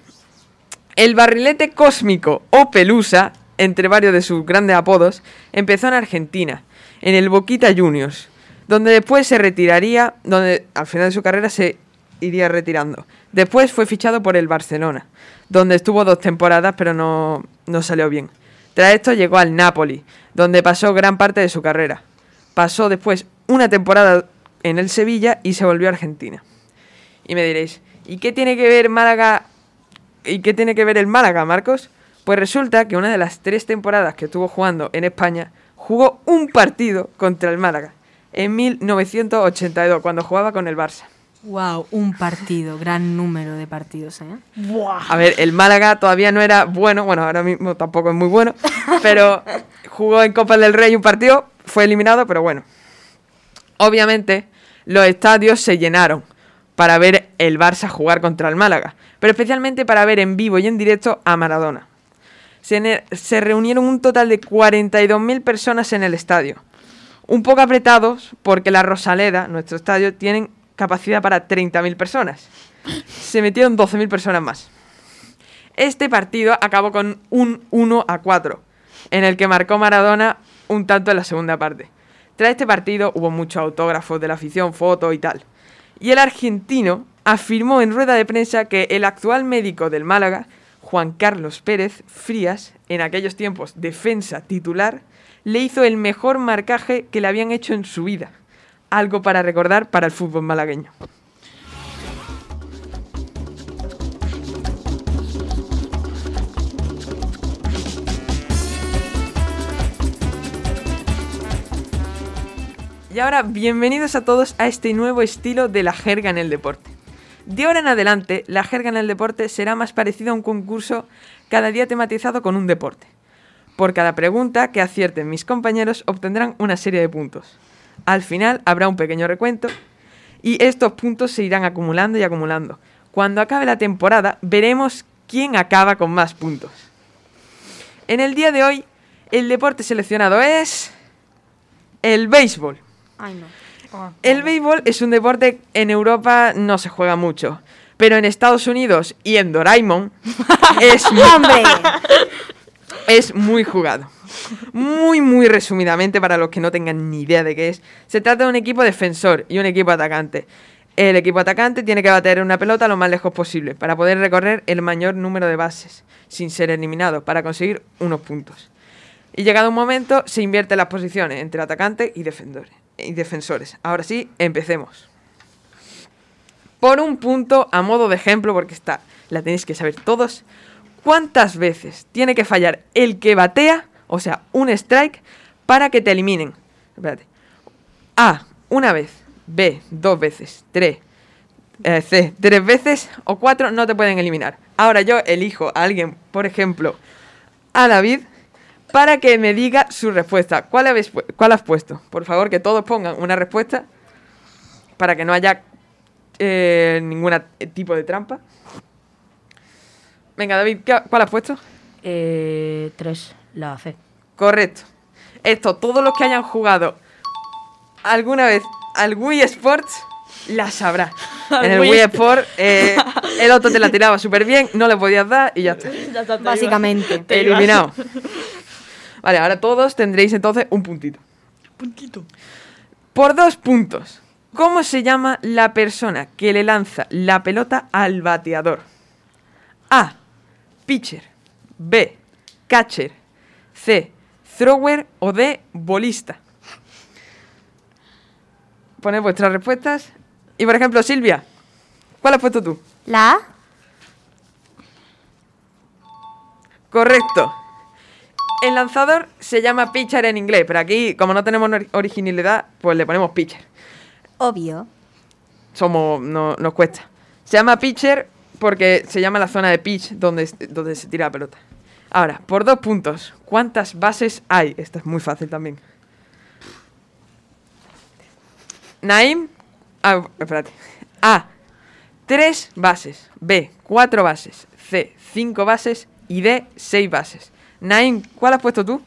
El barrilete cósmico o Pelusa, entre varios de sus grandes apodos, empezó en Argentina, en el Boquita Juniors, donde después se retiraría, donde al final de su carrera se iría retirando. Después fue fichado por el Barcelona, donde estuvo dos temporadas pero no, no salió bien. Tras esto llegó al Napoli, donde pasó gran parte de su carrera. Pasó después una temporada en el Sevilla y se volvió a Argentina. Y me diréis, ¿y qué tiene que ver Málaga? ¿Y qué tiene que ver el Málaga, Marcos? Pues resulta que una de las tres temporadas que estuvo jugando en España jugó un partido contra el Málaga en 1982 cuando jugaba con el Barça. Wow, un partido, gran número de partidos, ¿eh? A ver, el Málaga todavía no era bueno, bueno, ahora mismo tampoco es muy bueno, pero jugó en Copa del Rey un partido, fue eliminado, pero bueno. Obviamente, los estadios se llenaron para ver el Barça jugar contra el Málaga, pero especialmente para ver en vivo y en directo a Maradona. Se, se reunieron un total de 42.000 personas en el estadio. Un poco apretados porque la Rosaleda, nuestro estadio, tienen capacidad para 30.000 personas. Se metieron 12.000 personas más. Este partido acabó con un 1 a 4, en el que marcó Maradona un tanto en la segunda parte. Tras este partido hubo muchos autógrafos de la afición, fotos y tal. Y el argentino afirmó en rueda de prensa que el actual médico del Málaga, Juan Carlos Pérez Frías, en aquellos tiempos defensa titular, le hizo el mejor marcaje que le habían hecho en su vida. Algo para recordar para el fútbol malagueño. Y ahora, bienvenidos a todos a este nuevo estilo de la jerga en el deporte. De ahora en adelante, la jerga en el deporte será más parecida a un concurso cada día tematizado con un deporte. Por cada pregunta que acierten mis compañeros obtendrán una serie de puntos. Al final habrá un pequeño recuento y estos puntos se irán acumulando y acumulando. Cuando acabe la temporada veremos quién acaba con más puntos. En el día de hoy, el deporte seleccionado es el béisbol. Ay, no. El béisbol es un deporte en Europa no se juega mucho, pero en Estados Unidos y en Doraemon es ¡Hombre! Es muy jugado. Muy, muy resumidamente, para los que no tengan ni idea de qué es, se trata de un equipo defensor y un equipo atacante. El equipo atacante tiene que bater una pelota lo más lejos posible para poder recorrer el mayor número de bases sin ser eliminado para conseguir unos puntos. Y llegado un momento, se invierten las posiciones entre atacante y, y defensores. Ahora sí, empecemos. Por un punto, a modo de ejemplo, porque está, la tenéis que saber todos, ¿cuántas veces tiene que fallar el que batea, o sea, un strike, para que te eliminen? Espérate. A, una vez. B, dos veces. Tres. eh, C, tres veces. O cuatro, no te pueden eliminar. Ahora yo elijo a alguien, por ejemplo, a David, para que me diga su respuesta. ¿Cuál, habéis cuál has puesto? Por favor, que todos pongan una respuesta para que no haya eh, ningún tipo de trampa. Venga, David, ¿qué- ¿cuál has puesto? Eh, tres, la C. Correcto. Esto, todos los que hayan jugado alguna vez al Wii Sports, la sabrá. En el Wii Wii Sports, eh, el otro te la tiraba súper bien, no le podías dar y ya está. Ya está, te Básicamente. Te. Eliminado. Vale, ahora todos tendréis entonces un puntito. Puntito. Por dos puntos. ¿Cómo se llama la persona que le lanza la pelota al bateador? A. Pitcher. B. Catcher. C. Thrower o D. Bolista. Poned vuestras respuestas. Y por ejemplo, Silvia, ¿cuál has puesto tú? ¿La A? Correcto. El lanzador se llama pitcher en inglés, pero aquí, como no tenemos ori- originalidad, pues le ponemos pitcher. Obvio. Somos, no, nos cuesta. Se llama pitcher porque se llama la zona de pitch donde, donde se tira la pelota. Ahora, por dos puntos, ¿cuántas bases hay? Esta es muy fácil también. Naim, ah, espérate. A, tres bases. B, cuatro bases. C, cinco bases. Y D, seis bases. Naim, ¿cuál has puesto tú?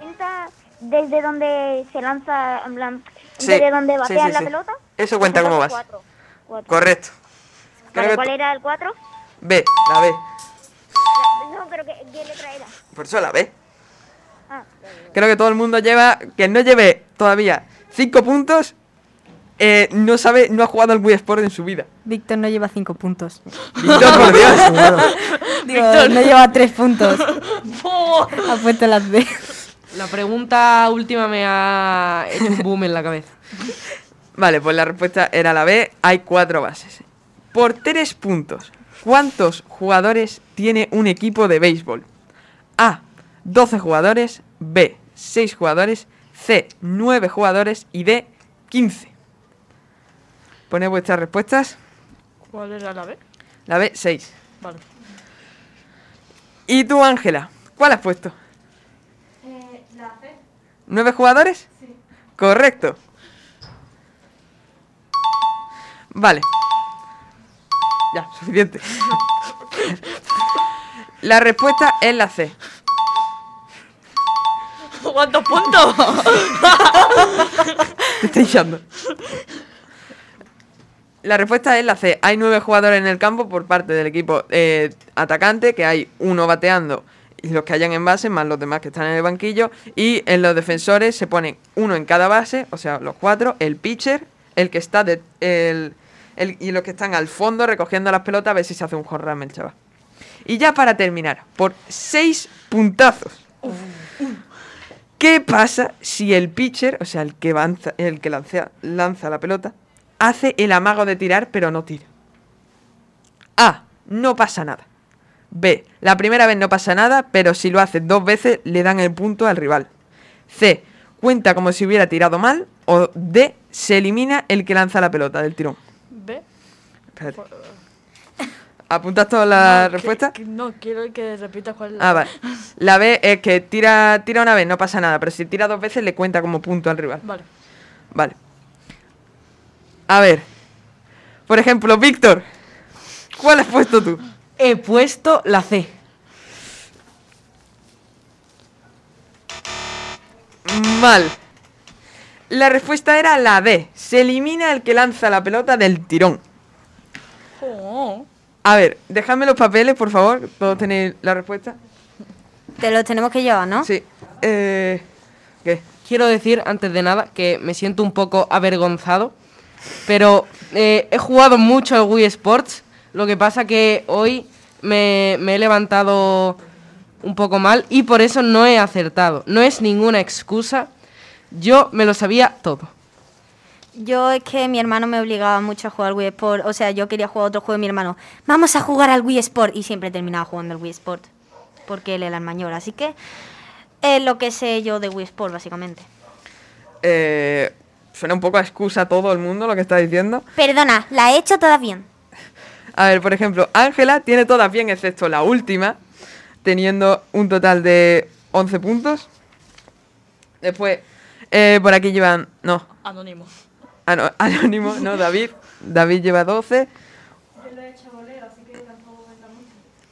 ¿Cuenta desde donde se lanza, en plan, Sí, desde donde sí, batean sí, la sí. pelota? Eso cuenta como base. Cuatro. Correcto. Vale, ¿Cuál era el cuatro? B, la B. La- No, pero ¿qué, qué letra era? Por eso la B. Ah, Creo que todo el mundo lleva. Que no lleve todavía 5 puntos. eh, no sabe, no ha jugado al Wii Sport en su vida. Víctor no lleva cinco puntos. Víctor, por Dios. Digo, no lleva tres puntos. ha puesto las D. La pregunta última me ha hecho un boom en la cabeza. Vale, pues la respuesta era la B. Hay cuatro bases. Por 3 puntos, ¿cuántos jugadores tiene un equipo de béisbol? A. 12 jugadores. B. 6 jugadores. C. 9 jugadores. Y D. 15. Poned vuestras respuestas. ¿Cuál era la B? La B, 6. Vale. ¿Y tú, Ángela? ¿Cuál has puesto? la C. ¿Nueve jugadores? Sí. Correcto. Vale. Ya, suficiente. La respuesta es la C. ¿Cuántos puntos? Te estoy echando. La respuesta es la C. Hay nueve jugadores en el campo por parte del equipo eh, atacante, que hay uno bateando y los que hayan en base, más los demás que están en el banquillo. Y en los defensores se ponen uno en cada base, o sea, los cuatro, el pitcher, el que está de, el, y los que están al fondo recogiendo las pelotas a ver si se hace un jorrame el chaval. Y ya para terminar, por seis puntazos. ¿Qué pasa si el pitcher, o sea, el que, avanza- el que lancea- lanza la pelota, hace el amago de tirar pero no tira? A. No pasa nada. B. La primera vez no pasa nada, pero si lo hace dos veces le dan el punto al rival. C. Cuenta como si hubiera tirado mal. O D. Se elimina el que lanza la pelota del tirón. ¿Apuntas todas las No, respuestas? que- no, quiero que repitas cuál es la Ah, B. vale. La B es que tira, tira una vez, no pasa nada, pero si tira dos veces le cuenta como punto al rival. Vale. Vale. A ver. Por ejemplo, Víctor. ¿Cuál has puesto tú? He puesto la C. Mal. La respuesta era la D. Se elimina el que lanza la pelota del tirón. A ver, dejadme los papeles, por favor. ¿Todos tenéis la respuesta? Te los tenemos que llevar, ¿no? Sí. Eh, ¿Qué? Quiero decir, antes de nada, que me siento un poco avergonzado, pero eh, he jugado mucho al Wii Sports. Lo que pasa que hoy me, me he levantado un poco mal y por eso no he acertado. No es ninguna excusa. Yo me lo sabía todo. Yo es que mi hermano me obligaba mucho a jugar al Wii Sport. O sea, yo quería jugar otro juego y mi hermano, vamos a jugar al Wii Sport. Y siempre terminaba jugando al Wii Sport. Porque él era el mayor. Así que es lo que sé yo de Wii Sport, básicamente. Eh, suena un poco a excusa a todo el mundo lo que está diciendo. Perdona, la he hecho toda bien. A ver, por ejemplo, Ángela tiene todas bien, excepto la última, teniendo un total de 11 puntos. Después, eh, por aquí llevan. No, Anónimo. Ah, no, Anónimo, no, David. David lleva 12.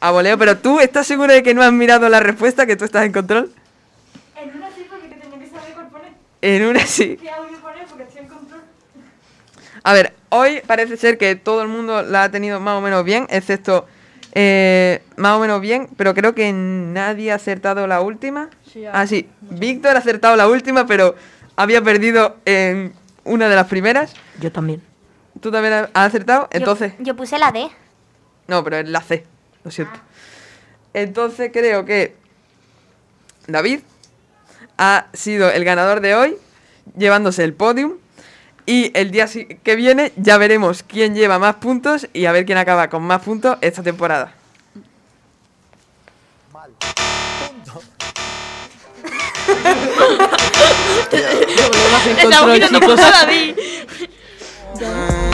A voleo, pero tú estás seguro de que no has mirado la respuesta, que tú estás en control. En una sí porque tenía que saber cuál poner. En una sí. ¿Qué audio poner? Porque estoy en control. A ver, hoy parece ser que todo el mundo la ha tenido más o menos bien, excepto eh, más o menos bien, pero creo que nadie ha acertado la última. Sí, ah, sí, Víctor ha acertado la última, pero había perdido en una de las primeras. Yo también. ¿Tú también has acertado? Entonces, Yo puse la D. no, pero es la C, lo siento. Entonces creo que David ha sido el ganador de hoy, llevándose el podium. Y el día que viene ya veremos quién lleva más puntos y a ver quién acaba con más puntos esta temporada. Estamos mirando por David.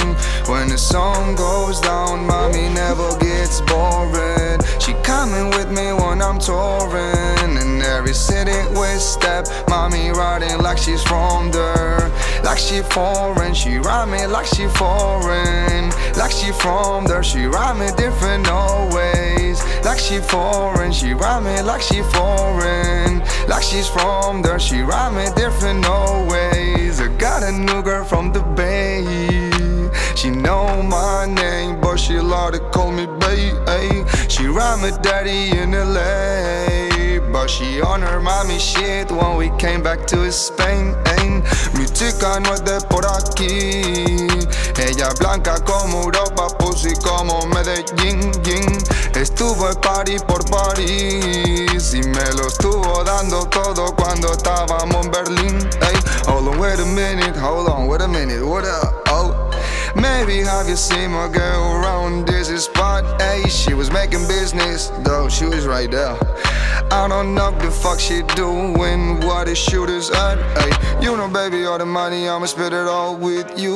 When the sun goes down, mommy never gets boring. She coming with me when I'm touring. In every city we step, mommy riding like she's from there. Like she foreign, she ride me like she foreign. Like she from there, she ride me different always. Like she foreign, she ride me like she foreign. Like she's from there, she ride me different always. I got a new girl from the bay. She know my name, but she love to call me babe. She ride me daddy in LA, but she on her mommy shit when we came back to Spain. Mi chica no es de por aquí, ella blanca como Europa, pussy como Medellín. yin. Estuvo en party por París y me lo estuvo dando todo cuando estábamos en Berlín. Ey, hold on, wait a minute, hold on, wait a minute, what up? Maybe have you seen my girl around this spot? Hey, she was making business, though she was right there. I don't know the fuck she doing, what the shooters at. Hey, you know, baby, all the money, I'ma spend it all with you.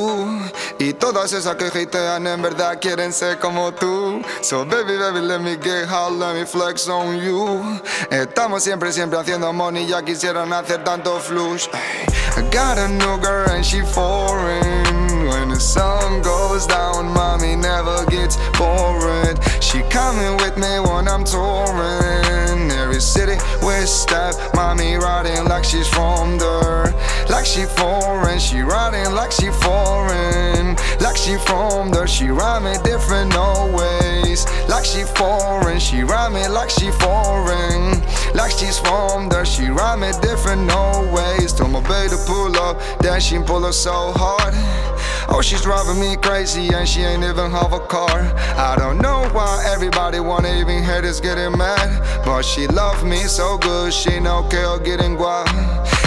Y todas esas que hatean en verdad quieren ser como tú. So, baby, baby, let me get hot, let me flex on you. Estamos siempre, siempre haciendo money, ya quisieran hacer tanto flush. Ay, I got a new girl and she foreign. When the sun goes down, mommy never gets bored. She coming with me when I'm touring. Every city we step, mommy riding like she's from there. Like she foreign, she riding like she foreign. Like she from there, she me different always. Like she foreign, she me like she foreign. Like she's from there, she me different always. Told my baby to pull up, then she pull up so hard. Oh, she's driving me crazy and she ain't even have a car. I don't know why everybody wanna even hear this getting mad. But she love me so good, she que yo getting guap.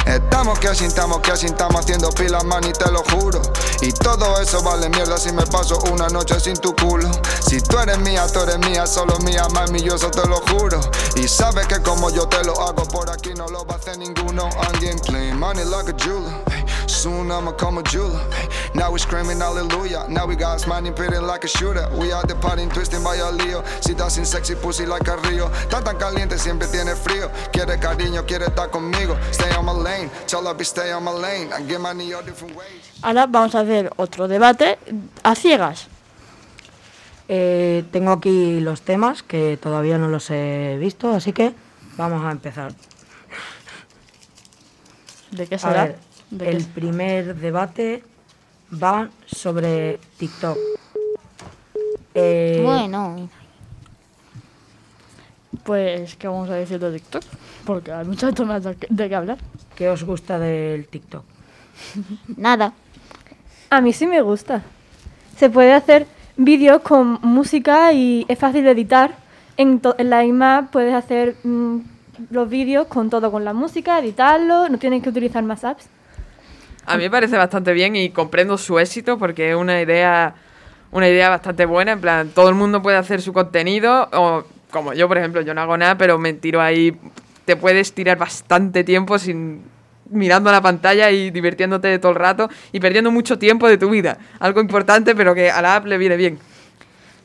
Estamos que asintamos, que asintamos haciendo pilas, man, y te lo juro. Y todo eso vale mierda si me paso una noche sin tu culo. Si tú eres mía, tú eres mía, solo mía, mami, yo eso te lo juro. Y sabes que como yo te lo hago por aquí no lo va a hacer ninguno. I'm getting clean, money like a jeweler. Soon I'ma come a jeweler. Now we screaming hallelujah. Now we got smiling, pitting like a shooter. We out the party, twisting by a lío. Si estás sin sexy pussy like a río. Tan tan caliente, siempre tiene frío. Quiere cariño, quiere estar conmigo. Stay on my lane, tell her be stay on my lane. I get money all different ways. Ahora vamos a hacer otro debate a ciegas. Eh, tengo aquí los temas que todavía no los he visto, así que vamos a empezar. ¿De qué A será? ver, ¿De el primer debate va sobre TikTok. Eh, Bueno, Pues, ¿qué vamos a decir de TikTok? Porque hay muchos temas de, de qué hablar. ¿Qué os gusta del TikTok? nada. A mí sí me gusta. Se puede hacer vídeos con música y es fácil de editar. En, to- en la misma puedes hacer mm, los vídeos con todo, con la música, editarlo, no tienes que utilizar más apps. A mí me parece bastante bien y comprendo su éxito porque es una idea, una idea bastante buena. En plan, todo el mundo puede hacer su contenido o como yo, por ejemplo, yo no hago nada, pero me tiro ahí. Te puedes tirar bastante tiempo sin mirando a la pantalla y divirtiéndote todo el rato y perdiendo mucho tiempo de tu vida. Algo importante, pero que a la app le viene bien.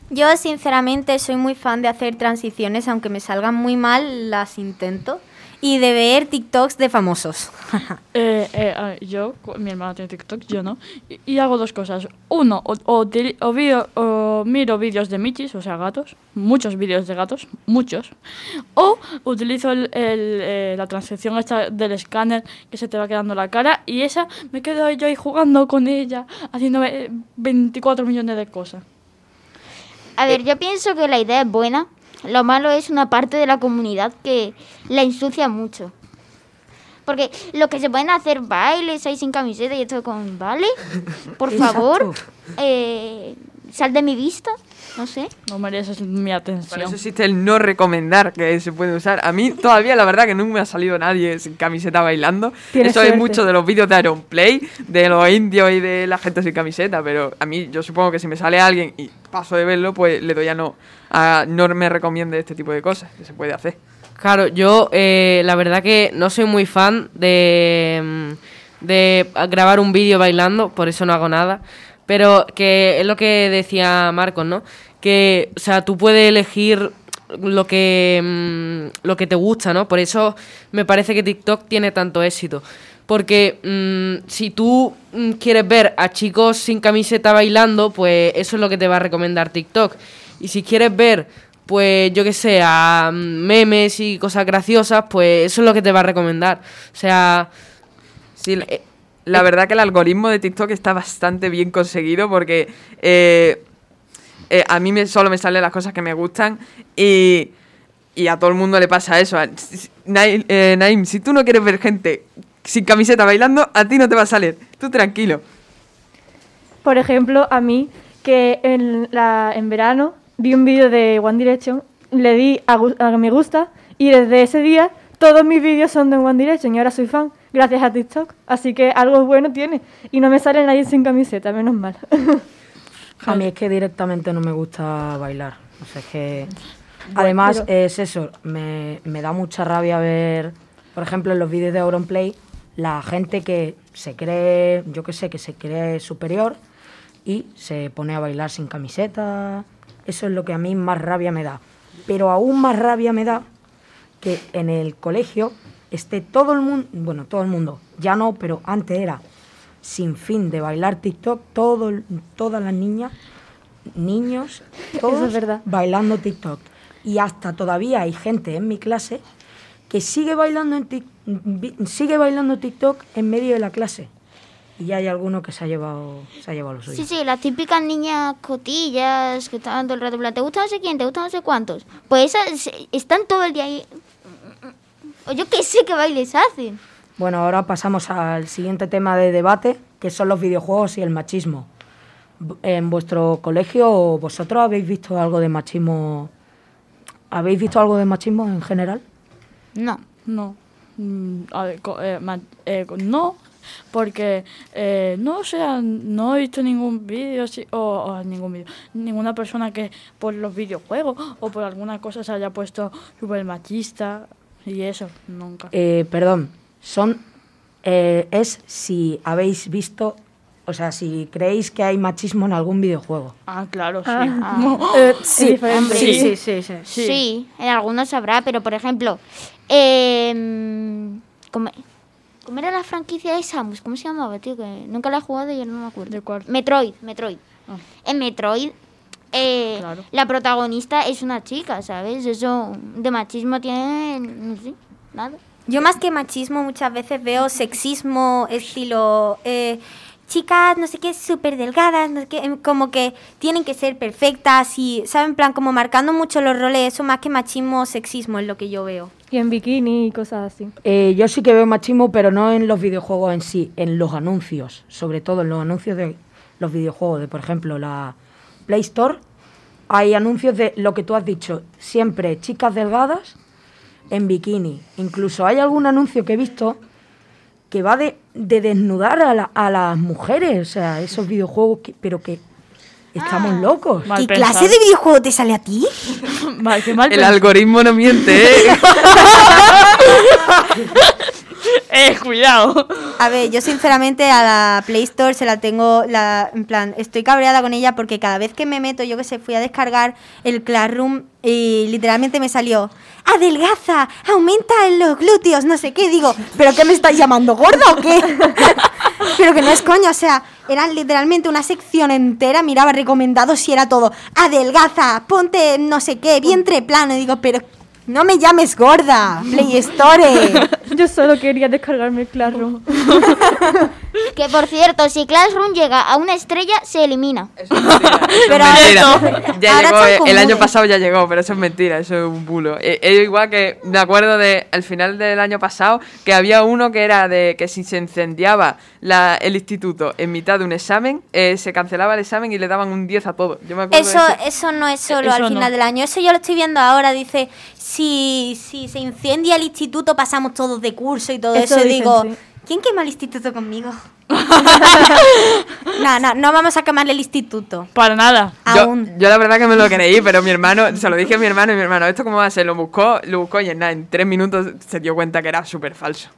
Yo sinceramente soy muy fan de hacer transiciones, aunque me salgan muy mal, las intento. Y de ver TikToks de famosos. Eh, eh, yo, mi hermana tiene TikTok, yo no. Y, y hago dos cosas. Uno, o, o, o vídeo- o miro vídeos de michis, o sea, gatos. Muchos vídeos de gatos, muchos. O utilizo el, el, eh, la transcripción esta del escáner que se te va quedando la cara. Y esa me quedo yo ahí jugando con ella, haciendo eh, 24 millones de cosas. A ver, yo pienso que la idea es buena. Lo malo es una parte de la comunidad que la ensucia mucho. Porque lo que se pueden hacer bailes ahí sin camiseta y esto con, ¿vale? Por favor, eh, sal de mi vista, no sé. No mereces mi atención. Para eso existe el no recomendar que se puede usar. A mí todavía la verdad que nunca me ha salido nadie sin camiseta bailando. Tienes eso es suerte. mucho de los vídeos de Iron Play, de los indios y de la gente sin camiseta. Pero a mí yo supongo que si me sale alguien y paso de verlo, pues le doy a no. No me recomiende este tipo de cosas que se puede hacer. Claro, yo eh, la verdad que no soy muy fan de, mm, de grabar un vídeo bailando, por eso no hago nada. Pero que es lo que decía Marcos, ¿no? Que, o sea, tú puedes elegir lo que, mm, lo que te gusta, ¿no? Por eso me parece que TikTok tiene tanto éxito. Porque mm, si tú mm, quieres ver a chicos sin camiseta bailando, pues eso es lo que te va a recomendar TikTok. Y si quieres ver, pues yo qué sé, a mm, memes y cosas graciosas, pues eso es lo que te va a recomendar. O sea, Sí, la, verdad que el algoritmo de TikTok está bastante bien conseguido porque eh, eh, a mí solo me salen las cosas que me gustan y, a todo el mundo le pasa eso. Naim, eh, Naim, si tú no quieres ver gente sin camiseta bailando, a ti no te va a salir. Tú tranquilo. Por ejemplo, a mí, que en, la, en verano vi un vídeo de One Direction, le di a, a me gusta y desde ese día todos mis vídeos son de One Direction y ahora soy fan gracias a TikTok. Así que algo bueno tiene. Y no me sale nadie sin camiseta, menos mal. A mí es que directamente no me gusta bailar. O sea, es que... Además, pero- es eso, me, me da mucha rabia ver, por ejemplo, en los vídeos de Auronplay, la gente que se cree, yo qué sé, que se cree superior y se pone a bailar sin camiseta. Eso es lo que a mí más rabia me da. Pero aún más rabia me da que en el colegio esté todo el mundo, bueno, todo el mundo, ya no, pero antes era sin fin de bailar TikTok, todo, todas las niñas, niños, todos bailando TikTok. Y hasta todavía hay gente en mi clase que sigue bailando, en Tik- vi- sigue bailando TikTok en medio de la clase. Y ya hay alguno que se ha llevado, se ha llevado lo suyo. Sí, sí, las típicas niñas cotillas que estaban todo el rato ¿te gusta no sé quién? ¿Te gusta no sé cuántos? Pues esas están todo el día ahí. O yo qué sé qué bailes hacen. Bueno, ahora pasamos al siguiente tema de debate, que son los videojuegos y el machismo. En vuestro colegio, ¿vosotros habéis visto algo de machismo? ¿Habéis visto algo de machismo en general? No. No. Mm, eh, eh, no, porque eh, no o sea, no he visto ningún vídeo o ningún vídeo, ninguna persona que por los videojuegos o por alguna cosa se haya puesto súper machista y eso, nunca. Eh, perdón, son eh, es si habéis visto, o sea, si creéis que hay machismo en algún videojuego. Ah, claro, sí. Ah. No. Eh, sí, Sí. sí, sí, sí. Sí. en algunos habrá, pero por ejemplo, eh, ¿cómo, cómo era la franquicia de Samus? ¿Cómo se llamaba, tío? Que nunca la he jugado y ya no me acuerdo. ¿De cuál? Metroid, Metroid. Ah. En Metroid, eh, Claro. la protagonista es una chica, ¿sabes? Eso de machismo tiene, no sé, nada. Yo más que machismo muchas veces veo sexismo estilo... eh, chicas, no sé qué, súper delgadas, no sé qué, em, como que tienen que ser perfectas y, ¿saben? En plan, como marcando mucho los roles, eso más que machismo, sexismo es lo que yo veo. Y en bikini y cosas así. Eh, yo sí que veo machismo, pero no en los videojuegos en sí, en los anuncios, sobre todo en los anuncios de los videojuegos, de por ejemplo la Play Store, hay anuncios de lo que tú has dicho, siempre chicas delgadas en bikini. Incluso hay algún anuncio que he visto que va de, de desnudar a, la- a las mujeres, o sea, esos videojuegos, que- pero que estamos locos. ¿Qué clase de videojuego te sale a ti? mal, qué mal El algoritmo no miente, ¿eh? eh, cuidado. A ver, yo sinceramente a la Play Store se la tengo, la, en plan, estoy cabreada con ella porque cada vez que me meto, yo que sé, fui a descargar el Classroom y literalmente me salió, adelgaza, aumenta en los glúteos, no sé qué, digo, ¿pero qué me estáis llamando, gorda o qué? Pero que no es coño, o sea, era literalmente una sección entera, miraba recomendados y era todo, adelgaza, ponte no sé qué, vientre plano, y digo, pero no me llames gorda, Play Store. Yo solo quería descargarme el Classroom. Que por cierto, si Classroom llega a una estrella, se elimina. Pero mentira. Ya Ahora llegó, eh, el año pasado ya llegó, pero eso es mentira, eso es un bulo. Eh, Es igual que me acuerdo de al final del año pasado que había uno que era de que si se incendiaba la, el instituto en mitad de un examen, eh, se cancelaba el examen y le daban un 10 a todo. Yo me acuerdo de Eso, eso no es solo Eso al no. final del año, eso yo lo estoy viendo ahora, dice, si, si se incendia el instituto pasamos todos de curso y todo Eso eso, y dicen, digo, sí. ¿quién quema el instituto conmigo? no, no, no vamos a quemar el instituto. Para nada. Yo, Aún. yo la verdad que me lo creí, pero mi hermano, se lo dije a mi hermano y mi hermano, ¿esto cómo va a ser? Lo buscó, lo buscó y en nada, en tres minutos se dio cuenta que era súper falso.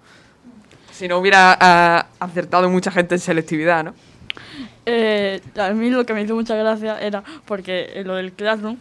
Si no hubiera ah, acertado mucha gente en selectividad, ¿no? Eh, a mí lo que me hizo mucha gracia era porque eh, lo del Classroom,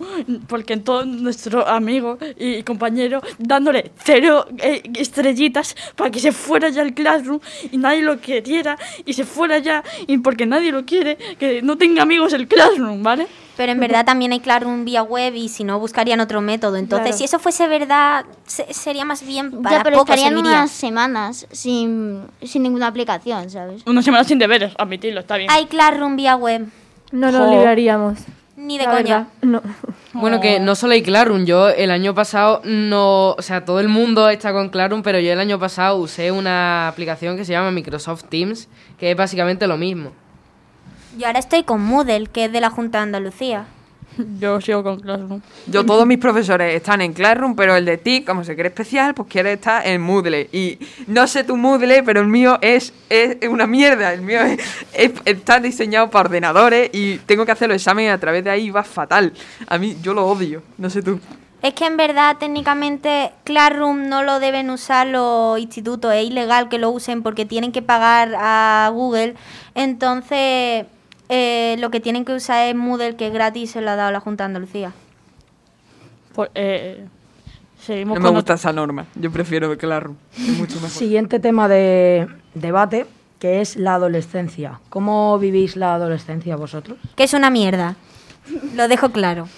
porque en todos nuestros amigos y compañeros dándole cero eh, estrellitas para que se fuera ya el Classroom y nadie lo queriera y se fuera ya y porque nadie lo quiere, que no tenga amigos el Classroom, ¿vale? Pero en verdad también hay Classroom vía web y si no buscarían otro método. Entonces, Claro. si eso fuese verdad, se- sería más bien para ya, pero poco estarían serviría. unas semanas sin, sin ninguna aplicación, ¿sabes? Una semana sin deberes, admitirlo, está bien. Hay Classroom vía web. No nos libraríamos. Ni de La coña. verdad, No. Bueno, que no solo hay Classroom, yo el año pasado no, o sea, todo el mundo está con Classroom, pero yo el año pasado usé una aplicación que se llama Microsoft Teams, que es básicamente lo mismo. Yo ahora estoy con Moodle, que es de la Junta de Andalucía. Yo sigo con Classroom. Yo, todos mis profesores están en Classroom, pero el de TIC, como se cree especial, pues quiere estar en Moodle. Y no sé tu Moodle, pero el mío es, es una mierda. El mío es- es- está diseñado para ordenadores y tengo que hacer los exámenes a través de ahí y va fatal. A mí, yo lo odio. No sé tú. Es que en verdad técnicamente Classroom no lo deben usar los institutos, es ilegal que lo usen porque tienen que pagar a Google. Entonces eh, lo que tienen que usar es Moodle que es gratis se lo ha dado la Junta de Andalucía. Por- eh, seguimos No me con gusta otro- esa norma. Yo prefiero. Es mucho mejor. Siguiente tema de debate, que es la adolescencia. ¿Cómo vivís la adolescencia vosotros? Que es una mierda. Lo dejo claro.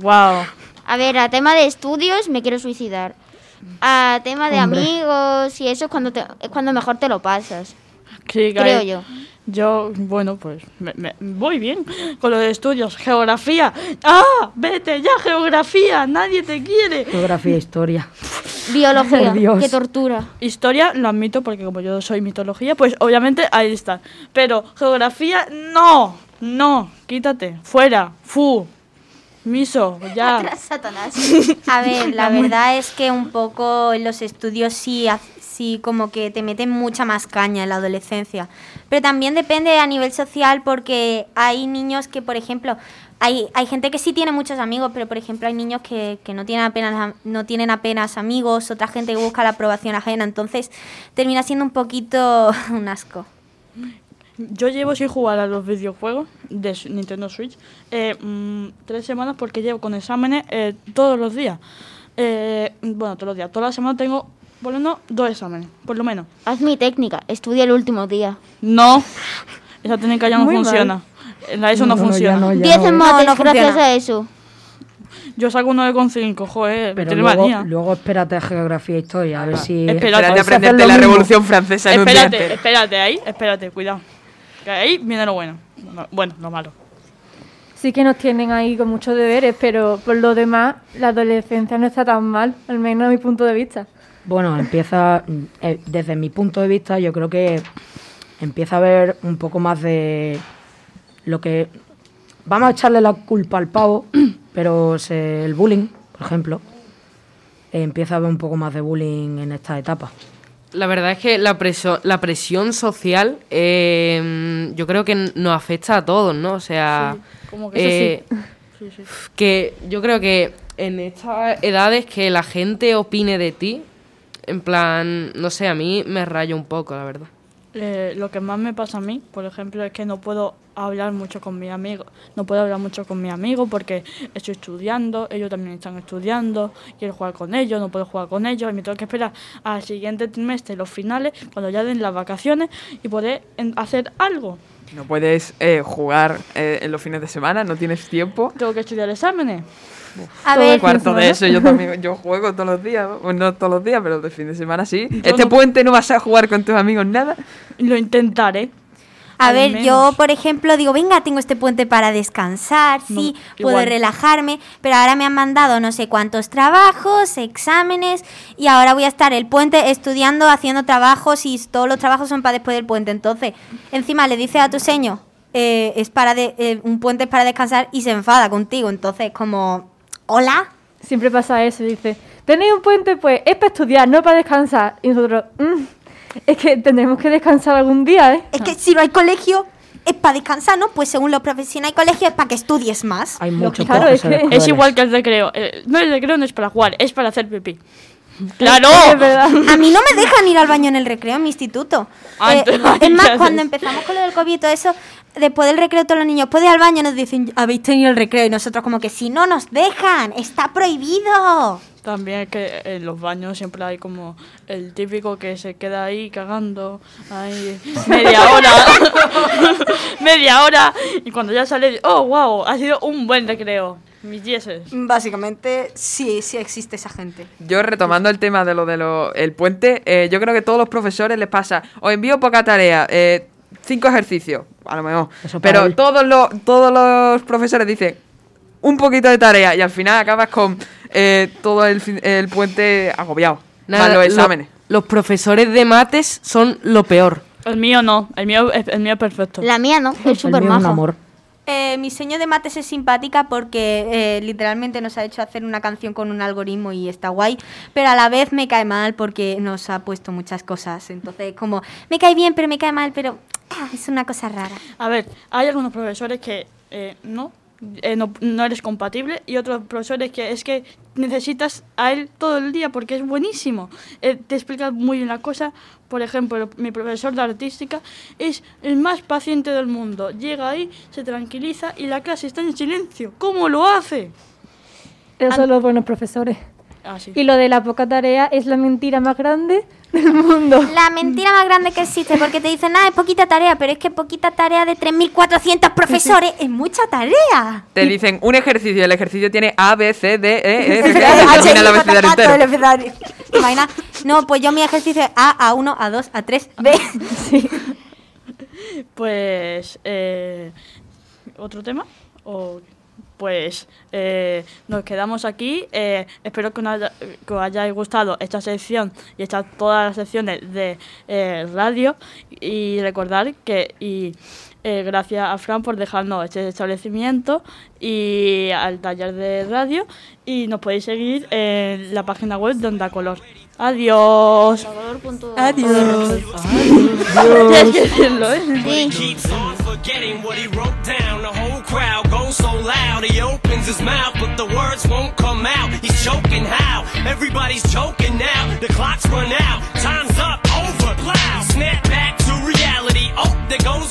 Wow. A ver, a tema de estudios me quiero suicidar. A tema de Hombre. amigos y eso es cuando, te, es cuando mejor te lo pasas. Sí, Creo yo. Yo, bueno, pues me, me- voy bien con los estudios. Geografía. ¡Ah! Vete ya, geografía. Nadie te quiere. Geografía e historia. Biología. Por Dios. Qué tortura. Historia lo admito porque como yo soy mitología, pues obviamente ahí está. Pero geografía, no. No. Quítate. Fuera. Fu. Miso. Ya. Satanás. A ver, la verdad es que un poco en los estudios sí, sí como que te meten mucha más caña en la adolescencia. Pero también depende a nivel social porque hay niños que, por ejemplo, hay, hay gente que sí tiene muchos amigos, pero por ejemplo hay niños que, que no, tienen apenas, no tienen apenas amigos, otra gente que busca la aprobación ajena, entonces termina siendo un poquito un asco. Yo llevo sin jugar a los videojuegos de Nintendo Switch eh, mm, tres semanas porque llevo con exámenes eh, todos los días. Eh, bueno, todos los días. Toda la semana tengo por lo menos dos exámenes, por lo menos. Haz mi técnica. Estudia el último día. No, esa técnica ya no Muy mal. funciona. La ESO no, No, no, funciona. no, ya 10 en No, mates no gracias funciona. a eso. Yo saco un 9,5, joder, Pero luego, manía. luego espérate a geografía e historia, a ver si... Espérate. a ver si Espérate haces lo mismo. Francesa en un día Espérate, espérate ahí, espérate, cuidado. Que ahí viene lo bueno. No- Bueno, lo malo. Sí que nos tienen ahí con muchos deberes, pero por lo demás, la adolescencia no está tan mal, al menos a mi punto de vista. Bueno, empieza, eh, desde mi punto de vista, yo creo que empieza a haber un poco más de lo que... Vamos a echarle la culpa al pavo, pero se- el bullying, por ejemplo, eh, empieza a haber un poco más de bullying en esta etapa. La verdad es que la, preso- la presión social eh, yo creo que nos afecta a todos, ¿no? O sea, Sí, como que eso sí. Sí, sí. que yo creo que en estas edades que la gente opine de ti, en plan, no sé, a mí me raya un poco, la verdad. Eh, lo que más me pasa a mí, por ejemplo, es que no puedo hablar mucho con mi amigo. No puedo hablar mucho con mi amigo porque estoy estudiando, ellos también están estudiando, quiero jugar con ellos, no puedo jugar con ellos y me tengo que esperar al siguiente trimestre, los finales, cuando ya den las vacaciones y poder en- hacer algo. No puedes eh, jugar eh, en los fines de semana, no tienes tiempo. Tengo que estudiar exámenes. A Todo ver, el cuarto de eso, yo también yo juego todos los días, bueno, no todos los días, pero de fin de semana sí. Este no- puente no vas a jugar con tus amigos nada. Lo intentaré. A Al ver, menos. yo, por ejemplo, digo, venga, tengo este puente para descansar, sí, puedo igual. relajarme, pero ahora me han mandado no sé cuántos trabajos, exámenes, y ahora voy a estar el puente estudiando, haciendo trabajos, y todos los trabajos son para después del puente. Entonces, encima le dices a tu seño, eh, es para de- eh, un puente es para descansar, y se enfada contigo. Entonces, como, hola. Siempre pasa eso, dice, tenéis un puente, pues es para estudiar, no para descansar. Y nosotros, "Mm, es que tendremos que descansar algún día, ¿eh? Es que si no hay colegio, es para descansar, ¿no? Pues según los no hay colegio, es para que estudies más. Hay muchos claro, es que- Es igual que el recreo. Eh, no, el recreo no es para jugar, es para hacer pipí. ¡Claro! Es verdad. A mí no me dejan ir al baño en el recreo en mi instituto. Ah, Eh, es más, cuando empezamos con lo del COVID y todo eso, después del recreo todos los niños, ¿puedes ir al baño? Nos dicen, habéis tenido el recreo. Y nosotros como que si no nos dejan, está prohibido. También es que en los baños siempre hay como el típico que se queda ahí cagando ahí media hora, media hora y cuando ya sale, oh wow, ha sido un buen recreo, mis dieces. Básicamente, sí, sí existe esa gente. Yo retomando el tema de lo del el puente, eh, yo creo que a todos los profesores les pasa, os envío poca tarea, eh, cinco ejercicios, a lo mejor. Eso para Pero todos los, todos los profesores dicen un poquito de tarea y al final acabas con eh, todo el, fin- el puente agobiado. Nada, más los lo- exámenes. los profesores de mates son lo peor. El mío no, el mío, es- el mío es perfecto. La mía no, es súper majo. amor. Eh, mi seño de mates es simpática porque eh, literalmente nos ha hecho hacer una canción con un algoritmo y está guay, pero a la vez me cae mal porque nos ha puesto muchas cosas. Entonces, como, me cae bien, pero me cae mal, pero es una cosa rara. A ver, hay algunos profesores que eh, no, eh, no, no eres compatible y otros profesores que es que necesitas a él todo el día porque es buenísimo. Eh, te explica muy bien la cosa. Por ejemplo, mi profesor de artística es el más paciente del mundo. Llega ahí, se tranquiliza y la clase está en silencio. ¿Cómo lo hace? Esos son los buenos profesores. Ah, sí. Y lo de la poca tarea es la mentira más grande del mundo. La mentira más grande que existe porque te dicen, ah, es poquita tarea, pero es que poquita tarea de 3.400 profesores es mucha tarea. Te dicen un ejercicio, el ejercicio tiene A, B, C, D, E, F, G. No, pues yo mi ejercicio es A, A1, A2, A3, B. Pues, eh, ¿otro tema? O, pues, eh, nos quedamos aquí. Eh, espero que, haya, que os haya gustado esta sección y estas todas las secciones de eh, radio. Y recordar que, y eh, gracias a Fran por dejarnos este establecimiento y al taller de radio. Y nos podéis seguir en la página web de Onda Color. Adiós. Adiós. Tienes que decirlo, ¿eh? He keeps on forgetting what he wrote down. The whole crowd goes so loud. He opens his mouth, but the words won't come out. He's choking how? Everybody's choking now. The clock's run out. Time's up. Over. Plow. Snap back to reality. Oh, there goes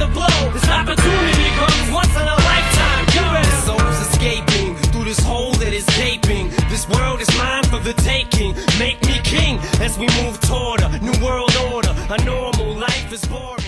to blow. This opportunity comes once in a lifetime. You better. This soul's escaping through this hole that is gaping. This world is mine for the taking. Make me king as we move toward a new world order. A normal life is boring.